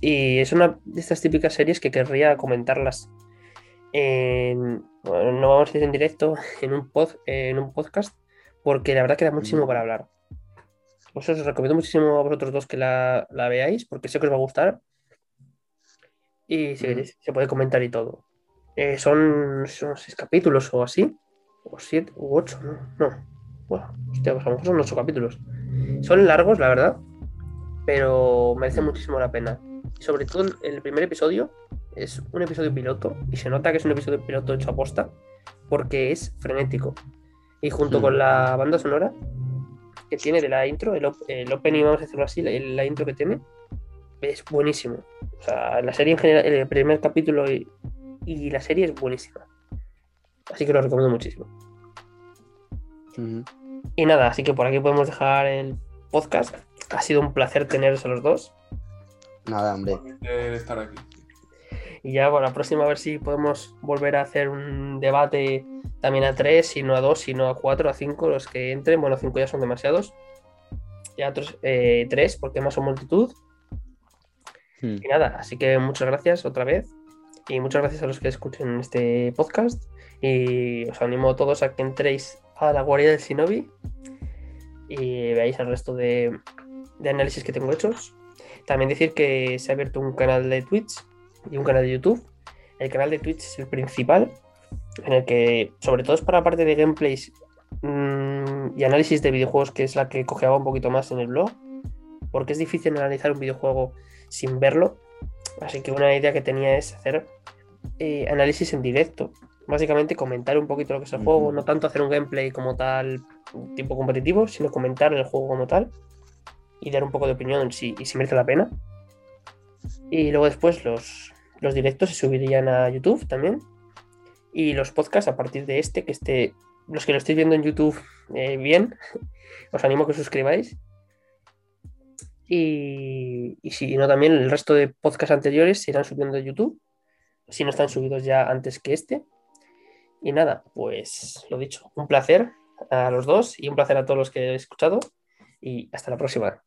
A: Y es una de estas típicas series que querría comentarlas. En, no vamos a decir en directo, [laughs] en un, pod, en un podcast, porque la verdad queda muchísimo para hablar. Pues os recomiendo muchísimo a vosotros dos que la, veáis, porque sé que os va a gustar. Y si queréis, se puede comentar y todo. Eh, son, seis capítulos o así. o siete, u ocho, ¿no? No. Bueno, hostia, pues a lo mejor son ocho capítulos. Son largos, la verdad, pero merece muchísimo la pena. Sobre todo el- primer episodio es un episodio piloto y se nota que es un episodio piloto hecho a posta porque es frenético. Y junto con la banda sonora que tiene de la intro, el, op- el opening, vamos a decirlo así, la, la intro que tiene, es buenísimo. O sea, la serie en general, el primer capítulo y, y la serie es buenísima. Así que lo recomiendo muchísimo. Y nada, así que por aquí podemos dejar el podcast. Ha sido un placer teneros a los dos.
C: Nada, hombre.
B: estar aquí.
A: Y ya, bueno, la próxima a ver si podemos volver a hacer un debate también a tres, si no a dos, si no a cuatro, a cinco, los que entren. Bueno, cinco ya son demasiados. Ya otros eh, tres, porque más son multitud.
C: Hmm.
A: Y nada, así que muchas gracias otra vez. Y muchas gracias a los que escuchen este podcast. Y os animo a todos a que entréis a la guardia del Shinobi y veáis el resto de, de análisis que tengo hechos. También decir que se ha abierto un canal de Twitch y un canal de YouTube. El canal de Twitch es el principal, en el que, sobre todo, es para la parte de gameplays mm, y análisis de videojuegos, que es la que cojeaba un poquito más en el blog, porque es difícil analizar un videojuego sin verlo. Así que una idea que tenía es hacer eh, análisis en directo. Básicamente comentar un poquito lo que es el juego, no tanto hacer un gameplay como tal, tipo competitivo, sino comentar el juego como tal y dar un poco de opinión si, y si merece la pena. Y luego después los, los directos se subirían a YouTube también. Y los podcasts a partir de este, que esté, los que lo estéis viendo en YouTube eh, bien, [laughs] os animo a que os suscribáis. Y, si no, también el resto de podcasts anteriores se irán subiendo a YouTube, si no están subidos ya antes que este. Y nada, pues lo dicho, un placer a los dos y un placer a todos los que he escuchado y hasta la próxima.